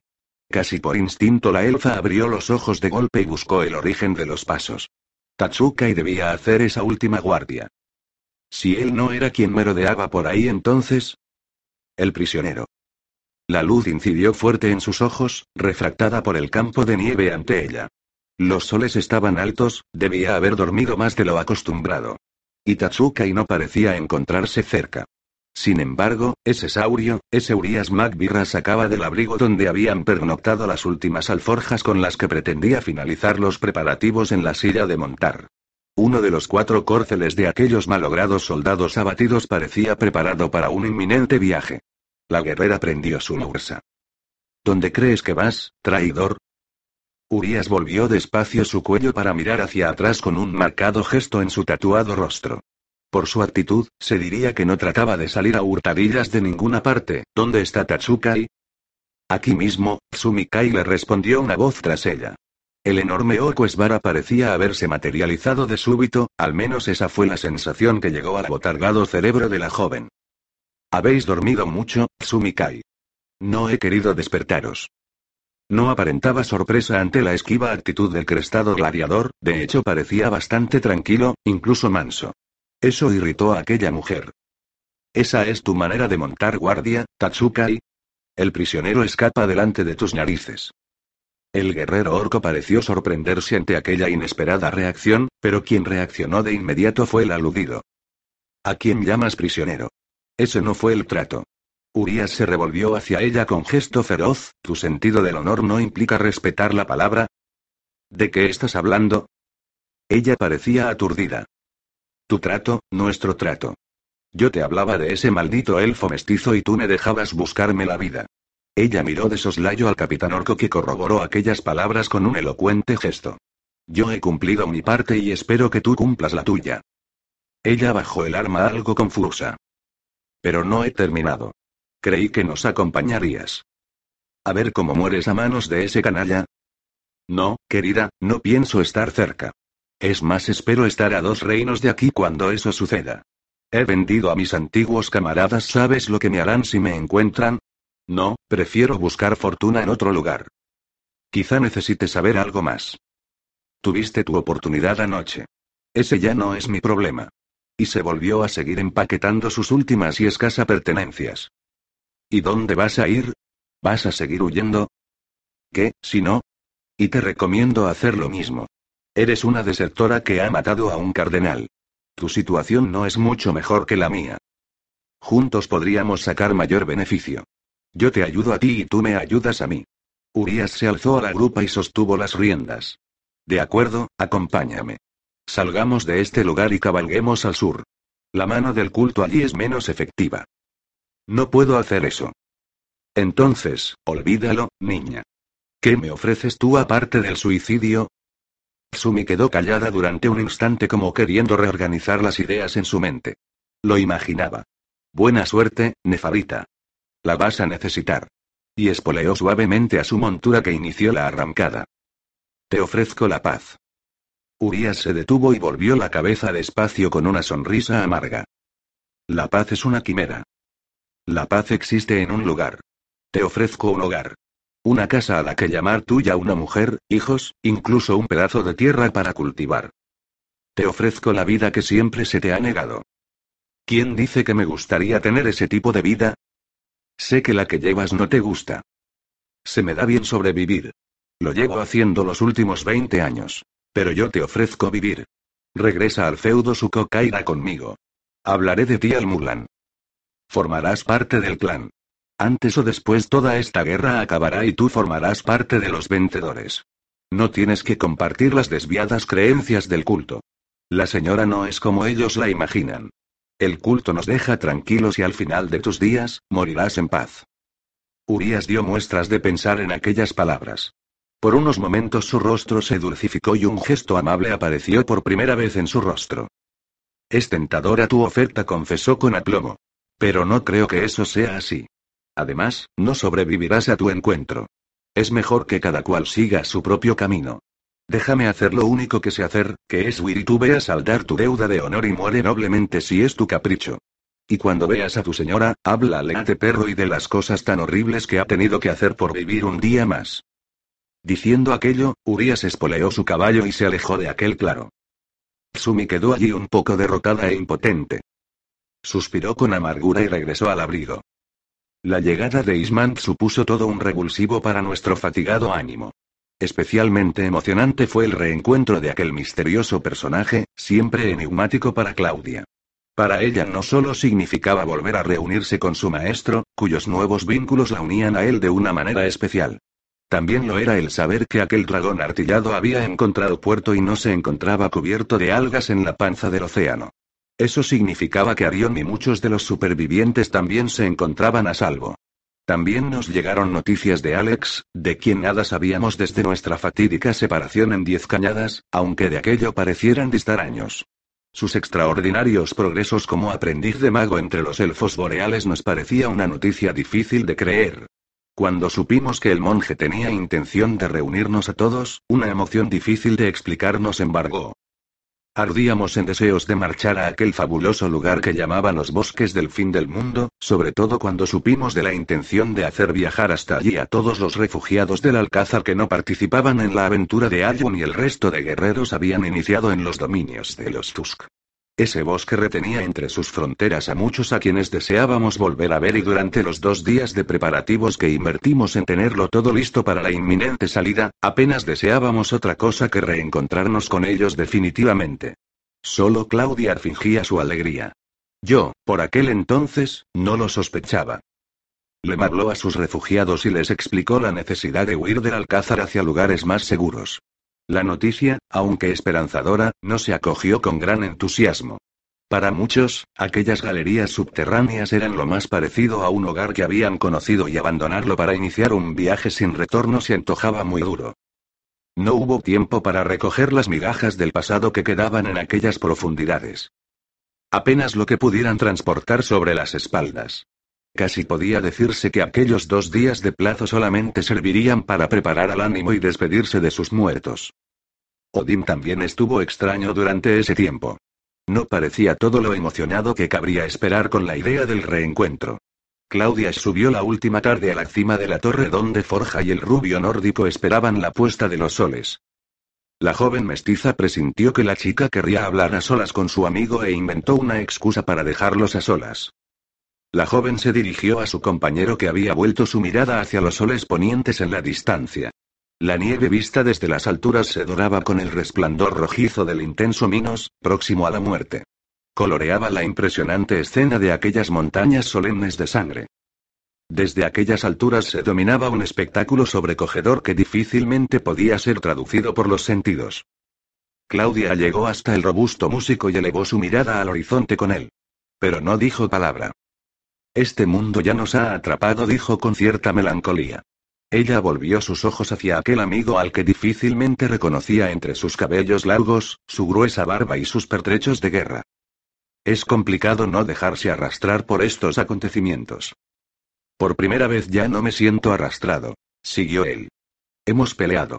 Casi por instinto la elfa abrió los ojos de golpe y buscó el origen de los pasos. Tatsukai debía hacer esa última guardia. Si él no era quien merodeaba por ahí entonces. El prisionero. La luz incidió fuerte en sus ojos, refractada por el campo de nieve ante ella. Los soles estaban altos, debía haber dormido más de lo acostumbrado. Y Tatsukai no parecía encontrarse cerca. Sin embargo, ese saurio, ese Urias Macbirra sacaba del abrigo donde habían pernoctado las últimas alforjas con las que pretendía finalizar los preparativos en la silla de montar. Uno de los cuatro córceles de aquellos malogrados soldados abatidos parecía preparado para un inminente viaje. La guerrera prendió su mursa. ¿Dónde crees que vas, traidor? Urias volvió despacio su cuello para mirar hacia atrás con un marcado gesto en su tatuado rostro. Por su actitud, se diría que no trataba de salir a hurtadillas de ninguna parte. ¿Dónde está Tatsukai? Aquí mismo, Sumikai le respondió una voz tras ella. El enorme Esvara parecía haberse materializado de súbito, al menos esa fue la sensación que llegó al abotargado cerebro de la joven. Habéis dormido mucho, Sumikai. No he querido despertaros. No aparentaba sorpresa ante la esquiva actitud del crestado gladiador, de hecho parecía bastante tranquilo, incluso manso. Eso irritó a aquella mujer. ¿Esa es tu manera de montar guardia, Tatsukai? El prisionero escapa delante de tus narices. El guerrero orco pareció sorprenderse ante aquella inesperada reacción, pero quien reaccionó de inmediato fue el aludido. ¿A quién llamas prisionero? Ese no fue el trato. Urias se revolvió hacia ella con gesto feroz, ¿tu sentido del honor no implica respetar la palabra? ¿De qué estás hablando? Ella parecía aturdida. Tu trato, nuestro trato. Yo te hablaba de ese maldito elfo mestizo y tú me dejabas buscarme la vida. Ella miró de soslayo al capitán Orco que corroboró aquellas palabras con un elocuente gesto. Yo he cumplido mi parte y espero que tú cumplas la tuya. Ella bajó el arma algo confusa. Pero no he terminado. Creí que nos acompañarías. A ver cómo mueres a manos de ese canalla. No, querida, no pienso estar cerca. Es más, espero estar a dos reinos de aquí cuando eso suceda. He vendido a mis antiguos camaradas, ¿sabes lo que me harán si me encuentran? No, prefiero buscar fortuna en otro lugar. Quizá necesites saber algo más. Tuviste tu oportunidad anoche. Ese ya no es mi problema. Y se volvió a seguir empaquetando sus últimas y escasa pertenencias. ¿Y dónde vas a ir? ¿Vas a seguir huyendo? ¿Qué, si no? Y te recomiendo hacer lo mismo. Eres una desertora que ha matado a un cardenal. Tu situación no es mucho mejor que la mía. Juntos podríamos sacar mayor beneficio. Yo te ayudo a ti y tú me ayudas a mí. Urias se alzó a la grupa y sostuvo las riendas. De acuerdo, acompáñame. Salgamos de este lugar y cabalguemos al sur. La mano del culto allí es menos efectiva. No puedo hacer eso. Entonces, olvídalo, niña. ¿Qué me ofreces tú aparte del suicidio? Sumi quedó callada durante un instante como queriendo reorganizar las ideas en su mente. Lo imaginaba. Buena suerte, Nefarita. La vas a necesitar. Y espoleó suavemente a su montura que inició la arrancada. Te ofrezco la paz. Urias se detuvo y volvió la cabeza despacio con una sonrisa amarga. La paz es una quimera. La paz existe en un lugar. Te ofrezco un hogar. Una casa a la que llamar tuya una mujer, hijos, incluso un pedazo de tierra para cultivar. Te ofrezco la vida que siempre se te ha negado. ¿Quién dice que me gustaría tener ese tipo de vida? Sé que la que llevas no te gusta. Se me da bien sobrevivir. Lo llevo haciendo los últimos 20 años. Pero yo te ofrezco vivir. Regresa al feudo Sukokaira conmigo. Hablaré de ti al Mulan. Formarás parte del clan. Antes o después toda esta guerra acabará y tú formarás parte de los vencedores. No tienes que compartir las desviadas creencias del culto. La señora no es como ellos la imaginan. El culto nos deja tranquilos y al final de tus días, morirás en paz. Urias dio muestras de pensar en aquellas palabras. Por unos momentos su rostro se dulcificó y un gesto amable apareció por primera vez en su rostro. Es tentadora tu oferta, confesó con aplomo. Pero no creo que eso sea así. Además, no sobrevivirás a tu encuentro. Es mejor que cada cual siga su propio camino. Déjame hacer lo único que sé hacer, que es huir y tú veas saldar tu deuda de honor y muere noblemente si es tu capricho. Y cuando veas a tu señora, háblale a perro y de las cosas tan horribles que ha tenido que hacer por vivir un día más. Diciendo aquello, Urias espoleó su caballo y se alejó de aquel claro. Sumi quedó allí un poco derrotada e impotente. Suspiró con amargura y regresó al abrigo. La llegada de Ismant supuso todo un revulsivo para nuestro fatigado ánimo. Especialmente emocionante fue el reencuentro de aquel misterioso personaje, siempre enigmático para Claudia. Para ella no solo significaba volver a reunirse con su maestro, cuyos nuevos vínculos la unían a él de una manera especial. También lo era el saber que aquel dragón artillado había encontrado puerto y no se encontraba cubierto de algas en la panza del océano. Eso significaba que Arión y muchos de los supervivientes también se encontraban a salvo. También nos llegaron noticias de Alex, de quien nada sabíamos desde nuestra fatídica separación en Diez Cañadas, aunque de aquello parecieran distar años. Sus extraordinarios progresos como aprendiz de mago entre los elfos boreales nos parecía una noticia difícil de creer. Cuando supimos que el monje tenía intención de reunirnos a todos, una emoción difícil de explicar nos embargó. Ardíamos en deseos de marchar a aquel fabuloso lugar que llamaban los bosques del fin del mundo, sobre todo cuando supimos de la intención de hacer viajar hasta allí a todos los refugiados del Alcázar que no participaban en la aventura de Ayun y el resto de guerreros habían iniciado en los dominios de los Tusk. Ese bosque retenía entre sus fronteras a muchos a quienes deseábamos volver a ver y durante los dos días de preparativos que invertimos en tenerlo todo listo para la inminente salida, apenas deseábamos otra cosa que reencontrarnos con ellos definitivamente. Solo Claudia fingía su alegría. Yo, por aquel entonces, no lo sospechaba. Le habló a sus refugiados y les explicó la necesidad de huir del Alcázar hacia lugares más seguros. La noticia, aunque esperanzadora, no se acogió con gran entusiasmo. Para muchos, aquellas galerías subterráneas eran lo más parecido a un hogar que habían conocido y abandonarlo para iniciar un viaje sin retorno se antojaba muy duro. No hubo tiempo para recoger las migajas del pasado que quedaban en aquellas profundidades. Apenas lo que pudieran transportar sobre las espaldas. Casi podía decirse que aquellos dos días de plazo solamente servirían para preparar al ánimo y despedirse de sus muertos. Odín también estuvo extraño durante ese tiempo. No parecía todo lo emocionado que cabría esperar con la idea del reencuentro. Claudia subió la última tarde a la cima de la torre donde Forja y el rubio nórdico esperaban la puesta de los soles. La joven mestiza presintió que la chica querría hablar a solas con su amigo e inventó una excusa para dejarlos a solas. La joven se dirigió a su compañero que había vuelto su mirada hacia los soles ponientes en la distancia. La nieve vista desde las alturas se doraba con el resplandor rojizo del intenso Minos, próximo a la muerte. Coloreaba la impresionante escena de aquellas montañas solemnes de sangre. Desde aquellas alturas se dominaba un espectáculo sobrecogedor que difícilmente podía ser traducido por los sentidos. Claudia llegó hasta el robusto músico y elevó su mirada al horizonte con él. Pero no dijo palabra. Este mundo ya nos ha atrapado, dijo con cierta melancolía. Ella volvió sus ojos hacia aquel amigo al que difícilmente reconocía entre sus cabellos largos, su gruesa barba y sus pertrechos de guerra. Es complicado no dejarse arrastrar por estos acontecimientos. Por primera vez ya no me siento arrastrado, siguió él. Hemos peleado.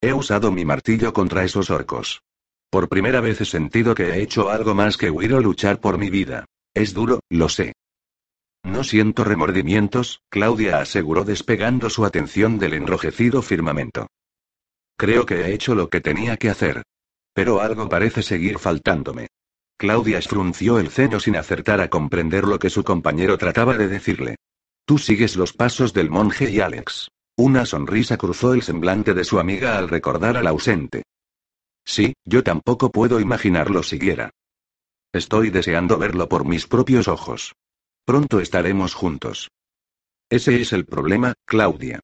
He usado mi martillo contra esos orcos. Por primera vez he sentido que he hecho algo más que huir o luchar por mi vida. Es duro, lo sé. No siento remordimientos, Claudia aseguró despegando su atención del enrojecido firmamento. Creo que he hecho lo que tenía que hacer. Pero algo parece seguir faltándome. Claudia frunció el ceño sin acertar a comprender lo que su compañero trataba de decirle. Tú sigues los pasos del monje y Alex. Una sonrisa cruzó el semblante de su amiga al recordar al ausente. Sí, yo tampoco puedo imaginarlo siquiera. Estoy deseando verlo por mis propios ojos. Pronto estaremos juntos. Ese es el problema, Claudia.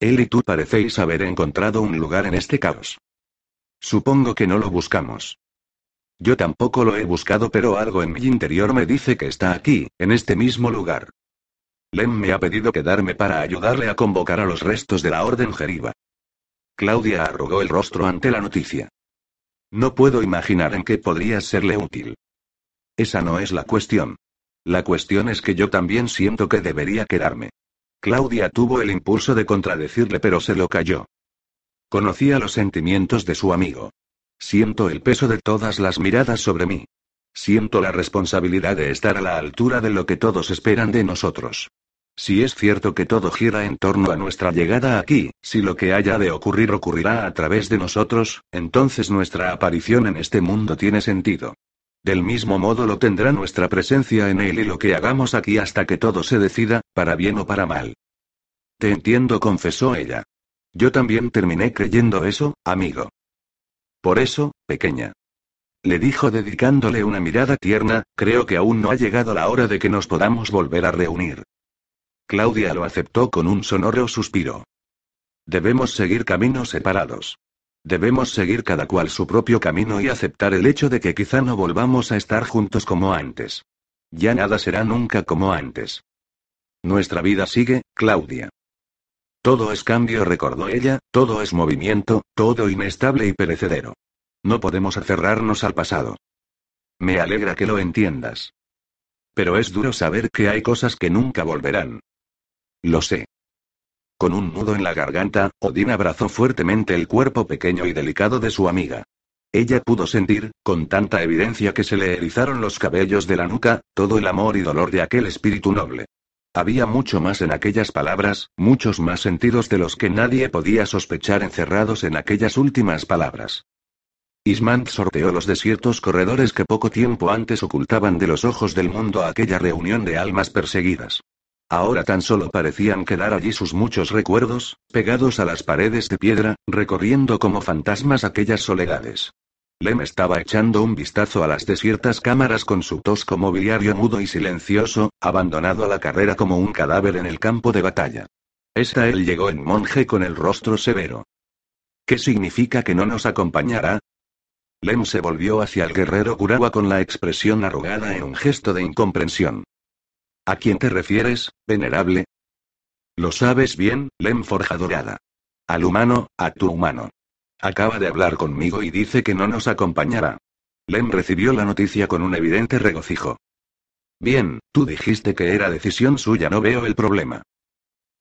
Él y tú parecéis haber encontrado un lugar en este caos. Supongo que no lo buscamos. Yo tampoco lo he buscado, pero algo en mi interior me dice que está aquí, en este mismo lugar. Lem me ha pedido quedarme para ayudarle a convocar a los restos de la Orden Jeriba. Claudia arrugó el rostro ante la noticia. No puedo imaginar en qué podría serle útil. Esa no es la cuestión. La cuestión es que yo también siento que debería quedarme. Claudia tuvo el impulso de contradecirle pero se lo cayó. Conocía los sentimientos de su amigo. Siento el peso de todas las miradas sobre mí. Siento la responsabilidad de estar a la altura de lo que todos esperan de nosotros. Si es cierto que todo gira en torno a nuestra llegada aquí, si lo que haya de ocurrir ocurrirá a través de nosotros, entonces nuestra aparición en este mundo tiene sentido. Del mismo modo lo tendrá nuestra presencia en él y lo que hagamos aquí hasta que todo se decida, para bien o para mal. Te entiendo, confesó ella. Yo también terminé creyendo eso, amigo. Por eso, pequeña. Le dijo dedicándole una mirada tierna, creo que aún no ha llegado la hora de que nos podamos volver a reunir. Claudia lo aceptó con un sonoro suspiro. Debemos seguir caminos separados. Debemos seguir cada cual su propio camino y aceptar el hecho de que quizá no volvamos a estar juntos como antes. Ya nada será nunca como antes. Nuestra vida sigue, Claudia. Todo es cambio, recordó ella, todo es movimiento, todo inestable y perecedero. No podemos aferrarnos al pasado. Me alegra que lo entiendas. Pero es duro saber que hay cosas que nunca volverán. Lo sé. Con un nudo en la garganta, Odín abrazó fuertemente el cuerpo pequeño y delicado de su amiga. Ella pudo sentir, con tanta evidencia que se le erizaron los cabellos de la nuca, todo el amor y dolor de aquel espíritu noble. Había mucho más en aquellas palabras, muchos más sentidos de los que nadie podía sospechar encerrados en aquellas últimas palabras. Ismant sorteó los desiertos corredores que poco tiempo antes ocultaban de los ojos del mundo aquella reunión de almas perseguidas. Ahora tan solo parecían quedar allí sus muchos recuerdos, pegados a las paredes de piedra, recorriendo como fantasmas aquellas soledades. Lem estaba echando un vistazo a las desiertas cámaras con su tosco mobiliario mudo y silencioso, abandonado a la carrera como un cadáver en el campo de batalla. Esta él llegó en monje con el rostro severo. ¿Qué significa que no nos acompañará? Lem se volvió hacia el guerrero Kurawa con la expresión arrugada en un gesto de incomprensión. ¿A quién te refieres, venerable? Lo sabes bien, Lem Forja Dorada. Al humano, a tu humano. Acaba de hablar conmigo y dice que no nos acompañará. Lem recibió la noticia con un evidente regocijo. Bien, tú dijiste que era decisión suya, no veo el problema.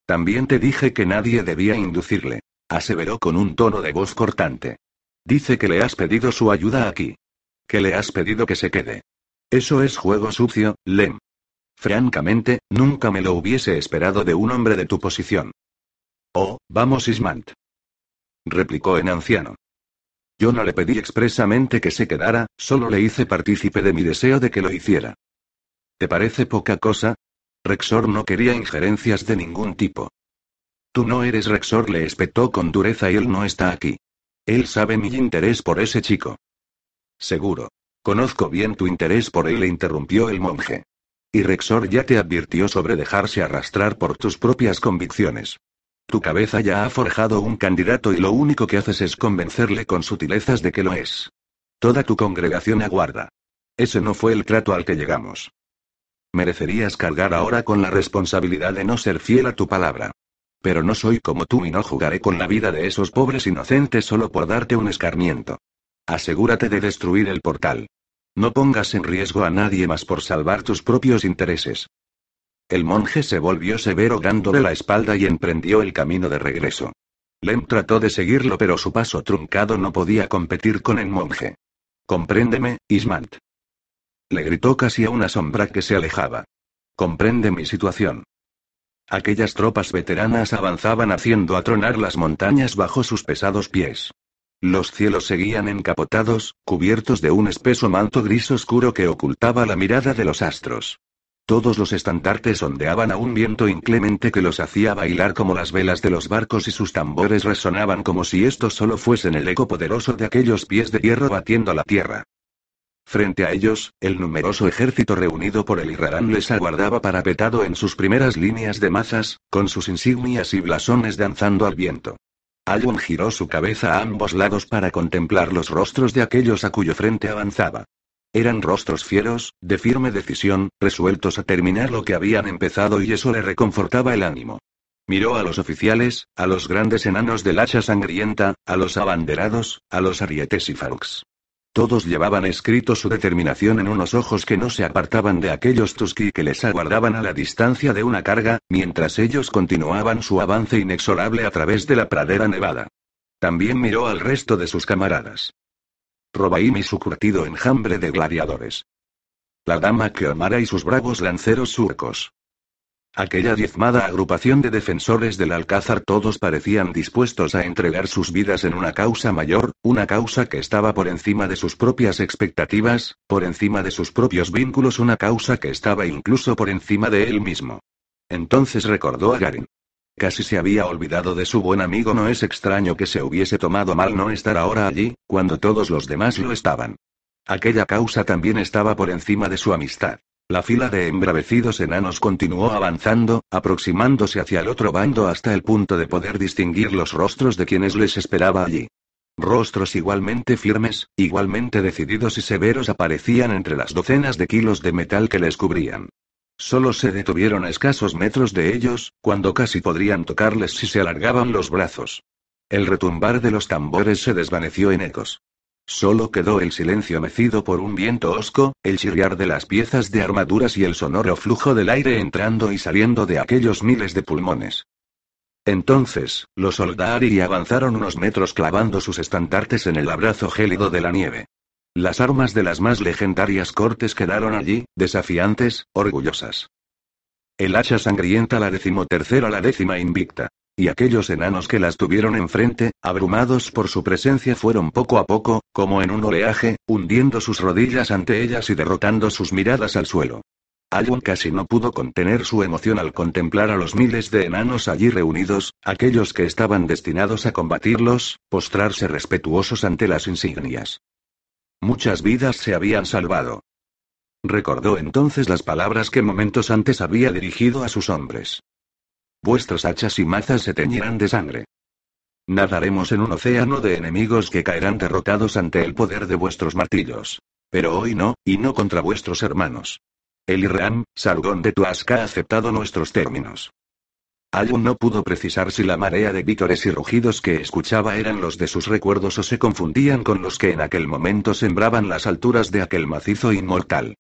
También te dije que nadie debía inducirle, aseveró con un tono de voz cortante. Dice que le has pedido su ayuda aquí. Que le has pedido que se quede. Eso es juego sucio, Lem. Francamente, nunca me lo hubiese esperado de un hombre de tu posición. Oh, vamos Ismant. Replicó en anciano. Yo no le pedí expresamente que se quedara, solo le hice partícipe de mi deseo de que lo hiciera. ¿Te parece poca cosa? Rexor no quería injerencias de ningún tipo. Tú no eres Rexor, le espetó con dureza y él no está aquí. Él sabe mi interés por ese chico. Seguro. Conozco bien tu interés por él, le interrumpió el monje. Y Rexor ya te advirtió sobre dejarse arrastrar por tus propias convicciones. Tu cabeza ya ha forjado un candidato y lo único que haces es convencerle con sutilezas de que lo es. Toda tu congregación aguarda. Ese no fue el trato al que llegamos. Merecerías cargar ahora con la responsabilidad de no ser fiel a tu palabra. Pero no soy como tú y no jugaré con la vida de esos pobres inocentes solo por darte un escarmiento. Asegúrate de destruir el portal. No pongas en riesgo a nadie más por salvar tus propios intereses. El monje se volvió severo dándole la espalda y emprendió el camino de regreso. Lem trató de seguirlo pero su paso truncado no podía competir con el monje. Compréndeme, Ismant. Le gritó casi a una sombra que se alejaba. Comprende mi situación. Aquellas tropas veteranas avanzaban haciendo atronar las montañas bajo sus pesados pies. Los cielos seguían encapotados, cubiertos de un espeso manto gris oscuro que ocultaba la mirada de los astros. Todos los estandartes ondeaban a un viento inclemente que los hacía bailar como las velas de los barcos y sus tambores resonaban como si estos solo fuesen el eco poderoso de aquellos pies de hierro batiendo la tierra. Frente a ellos, el numeroso ejército reunido por el Irrarán les aguardaba parapetado en sus primeras líneas de mazas, con sus insignias y blasones danzando al viento. Ayun giró su cabeza a ambos lados para contemplar los rostros de aquellos a cuyo frente avanzaba. Eran rostros fieros, de firme decisión, resueltos a terminar lo que habían empezado y eso le reconfortaba el ánimo. Miró a los oficiales, a los grandes enanos del hacha sangrienta, a los abanderados, a los arietes y farox. Todos llevaban escrito su determinación en unos ojos que no se apartaban de aquellos Tuski que les aguardaban a la distancia de una carga, mientras ellos continuaban su avance inexorable a través de la pradera nevada. También miró al resto de sus camaradas. Robaim y su curtido enjambre de gladiadores. La dama Keomara y sus bravos lanceros surcos. Aquella diezmada agrupación de defensores del Alcázar todos parecían dispuestos a entregar sus vidas en una causa mayor, una causa que estaba por encima de sus propias expectativas, por encima de sus propios vínculos, una causa que estaba incluso por encima de él mismo. Entonces recordó a Garen. Casi se había olvidado de su buen amigo. No es extraño que se hubiese tomado mal no estar ahora allí, cuando todos los demás lo estaban. Aquella causa también estaba por encima de su amistad. La fila de embravecidos enanos continuó avanzando, aproximándose hacia el otro bando hasta el punto de poder distinguir los rostros de quienes les esperaba allí. Rostros igualmente firmes, igualmente decididos y severos aparecían entre las docenas de kilos de metal que les cubrían. Solo se detuvieron a escasos metros de ellos, cuando casi podrían tocarles si se alargaban los brazos. El retumbar de los tambores se desvaneció en ecos. Solo quedó el silencio mecido por un viento hosco, el chirriar de las piezas de armaduras y el sonoro flujo del aire entrando y saliendo de aquellos miles de pulmones. Entonces, los Oldari avanzaron unos metros clavando sus estandartes en el abrazo gélido de la nieve. Las armas de las más legendarias cortes quedaron allí, desafiantes, orgullosas. El hacha sangrienta la decimotercera la décima invicta. Y aquellos enanos que las tuvieron enfrente, abrumados por su presencia, fueron poco a poco, como en un oleaje, hundiendo sus rodillas ante ellas y derrotando sus miradas al suelo. Alwyn casi no pudo contener su emoción al contemplar a los miles de enanos allí reunidos, aquellos que estaban destinados a combatirlos, postrarse respetuosos ante las insignias. Muchas vidas se habían salvado. Recordó entonces las palabras que momentos antes había dirigido a sus hombres. Vuestras hachas y mazas se teñirán de sangre. Nadaremos en un océano de enemigos que caerán derrotados ante el poder de vuestros martillos. Pero hoy no, y no contra vuestros hermanos. El Irram, Sargón de Tuasca ha aceptado nuestros términos. Alun no pudo precisar si la marea de vítores y rugidos que escuchaba eran los de sus recuerdos o se confundían con los que en aquel momento sembraban las alturas de aquel macizo inmortal.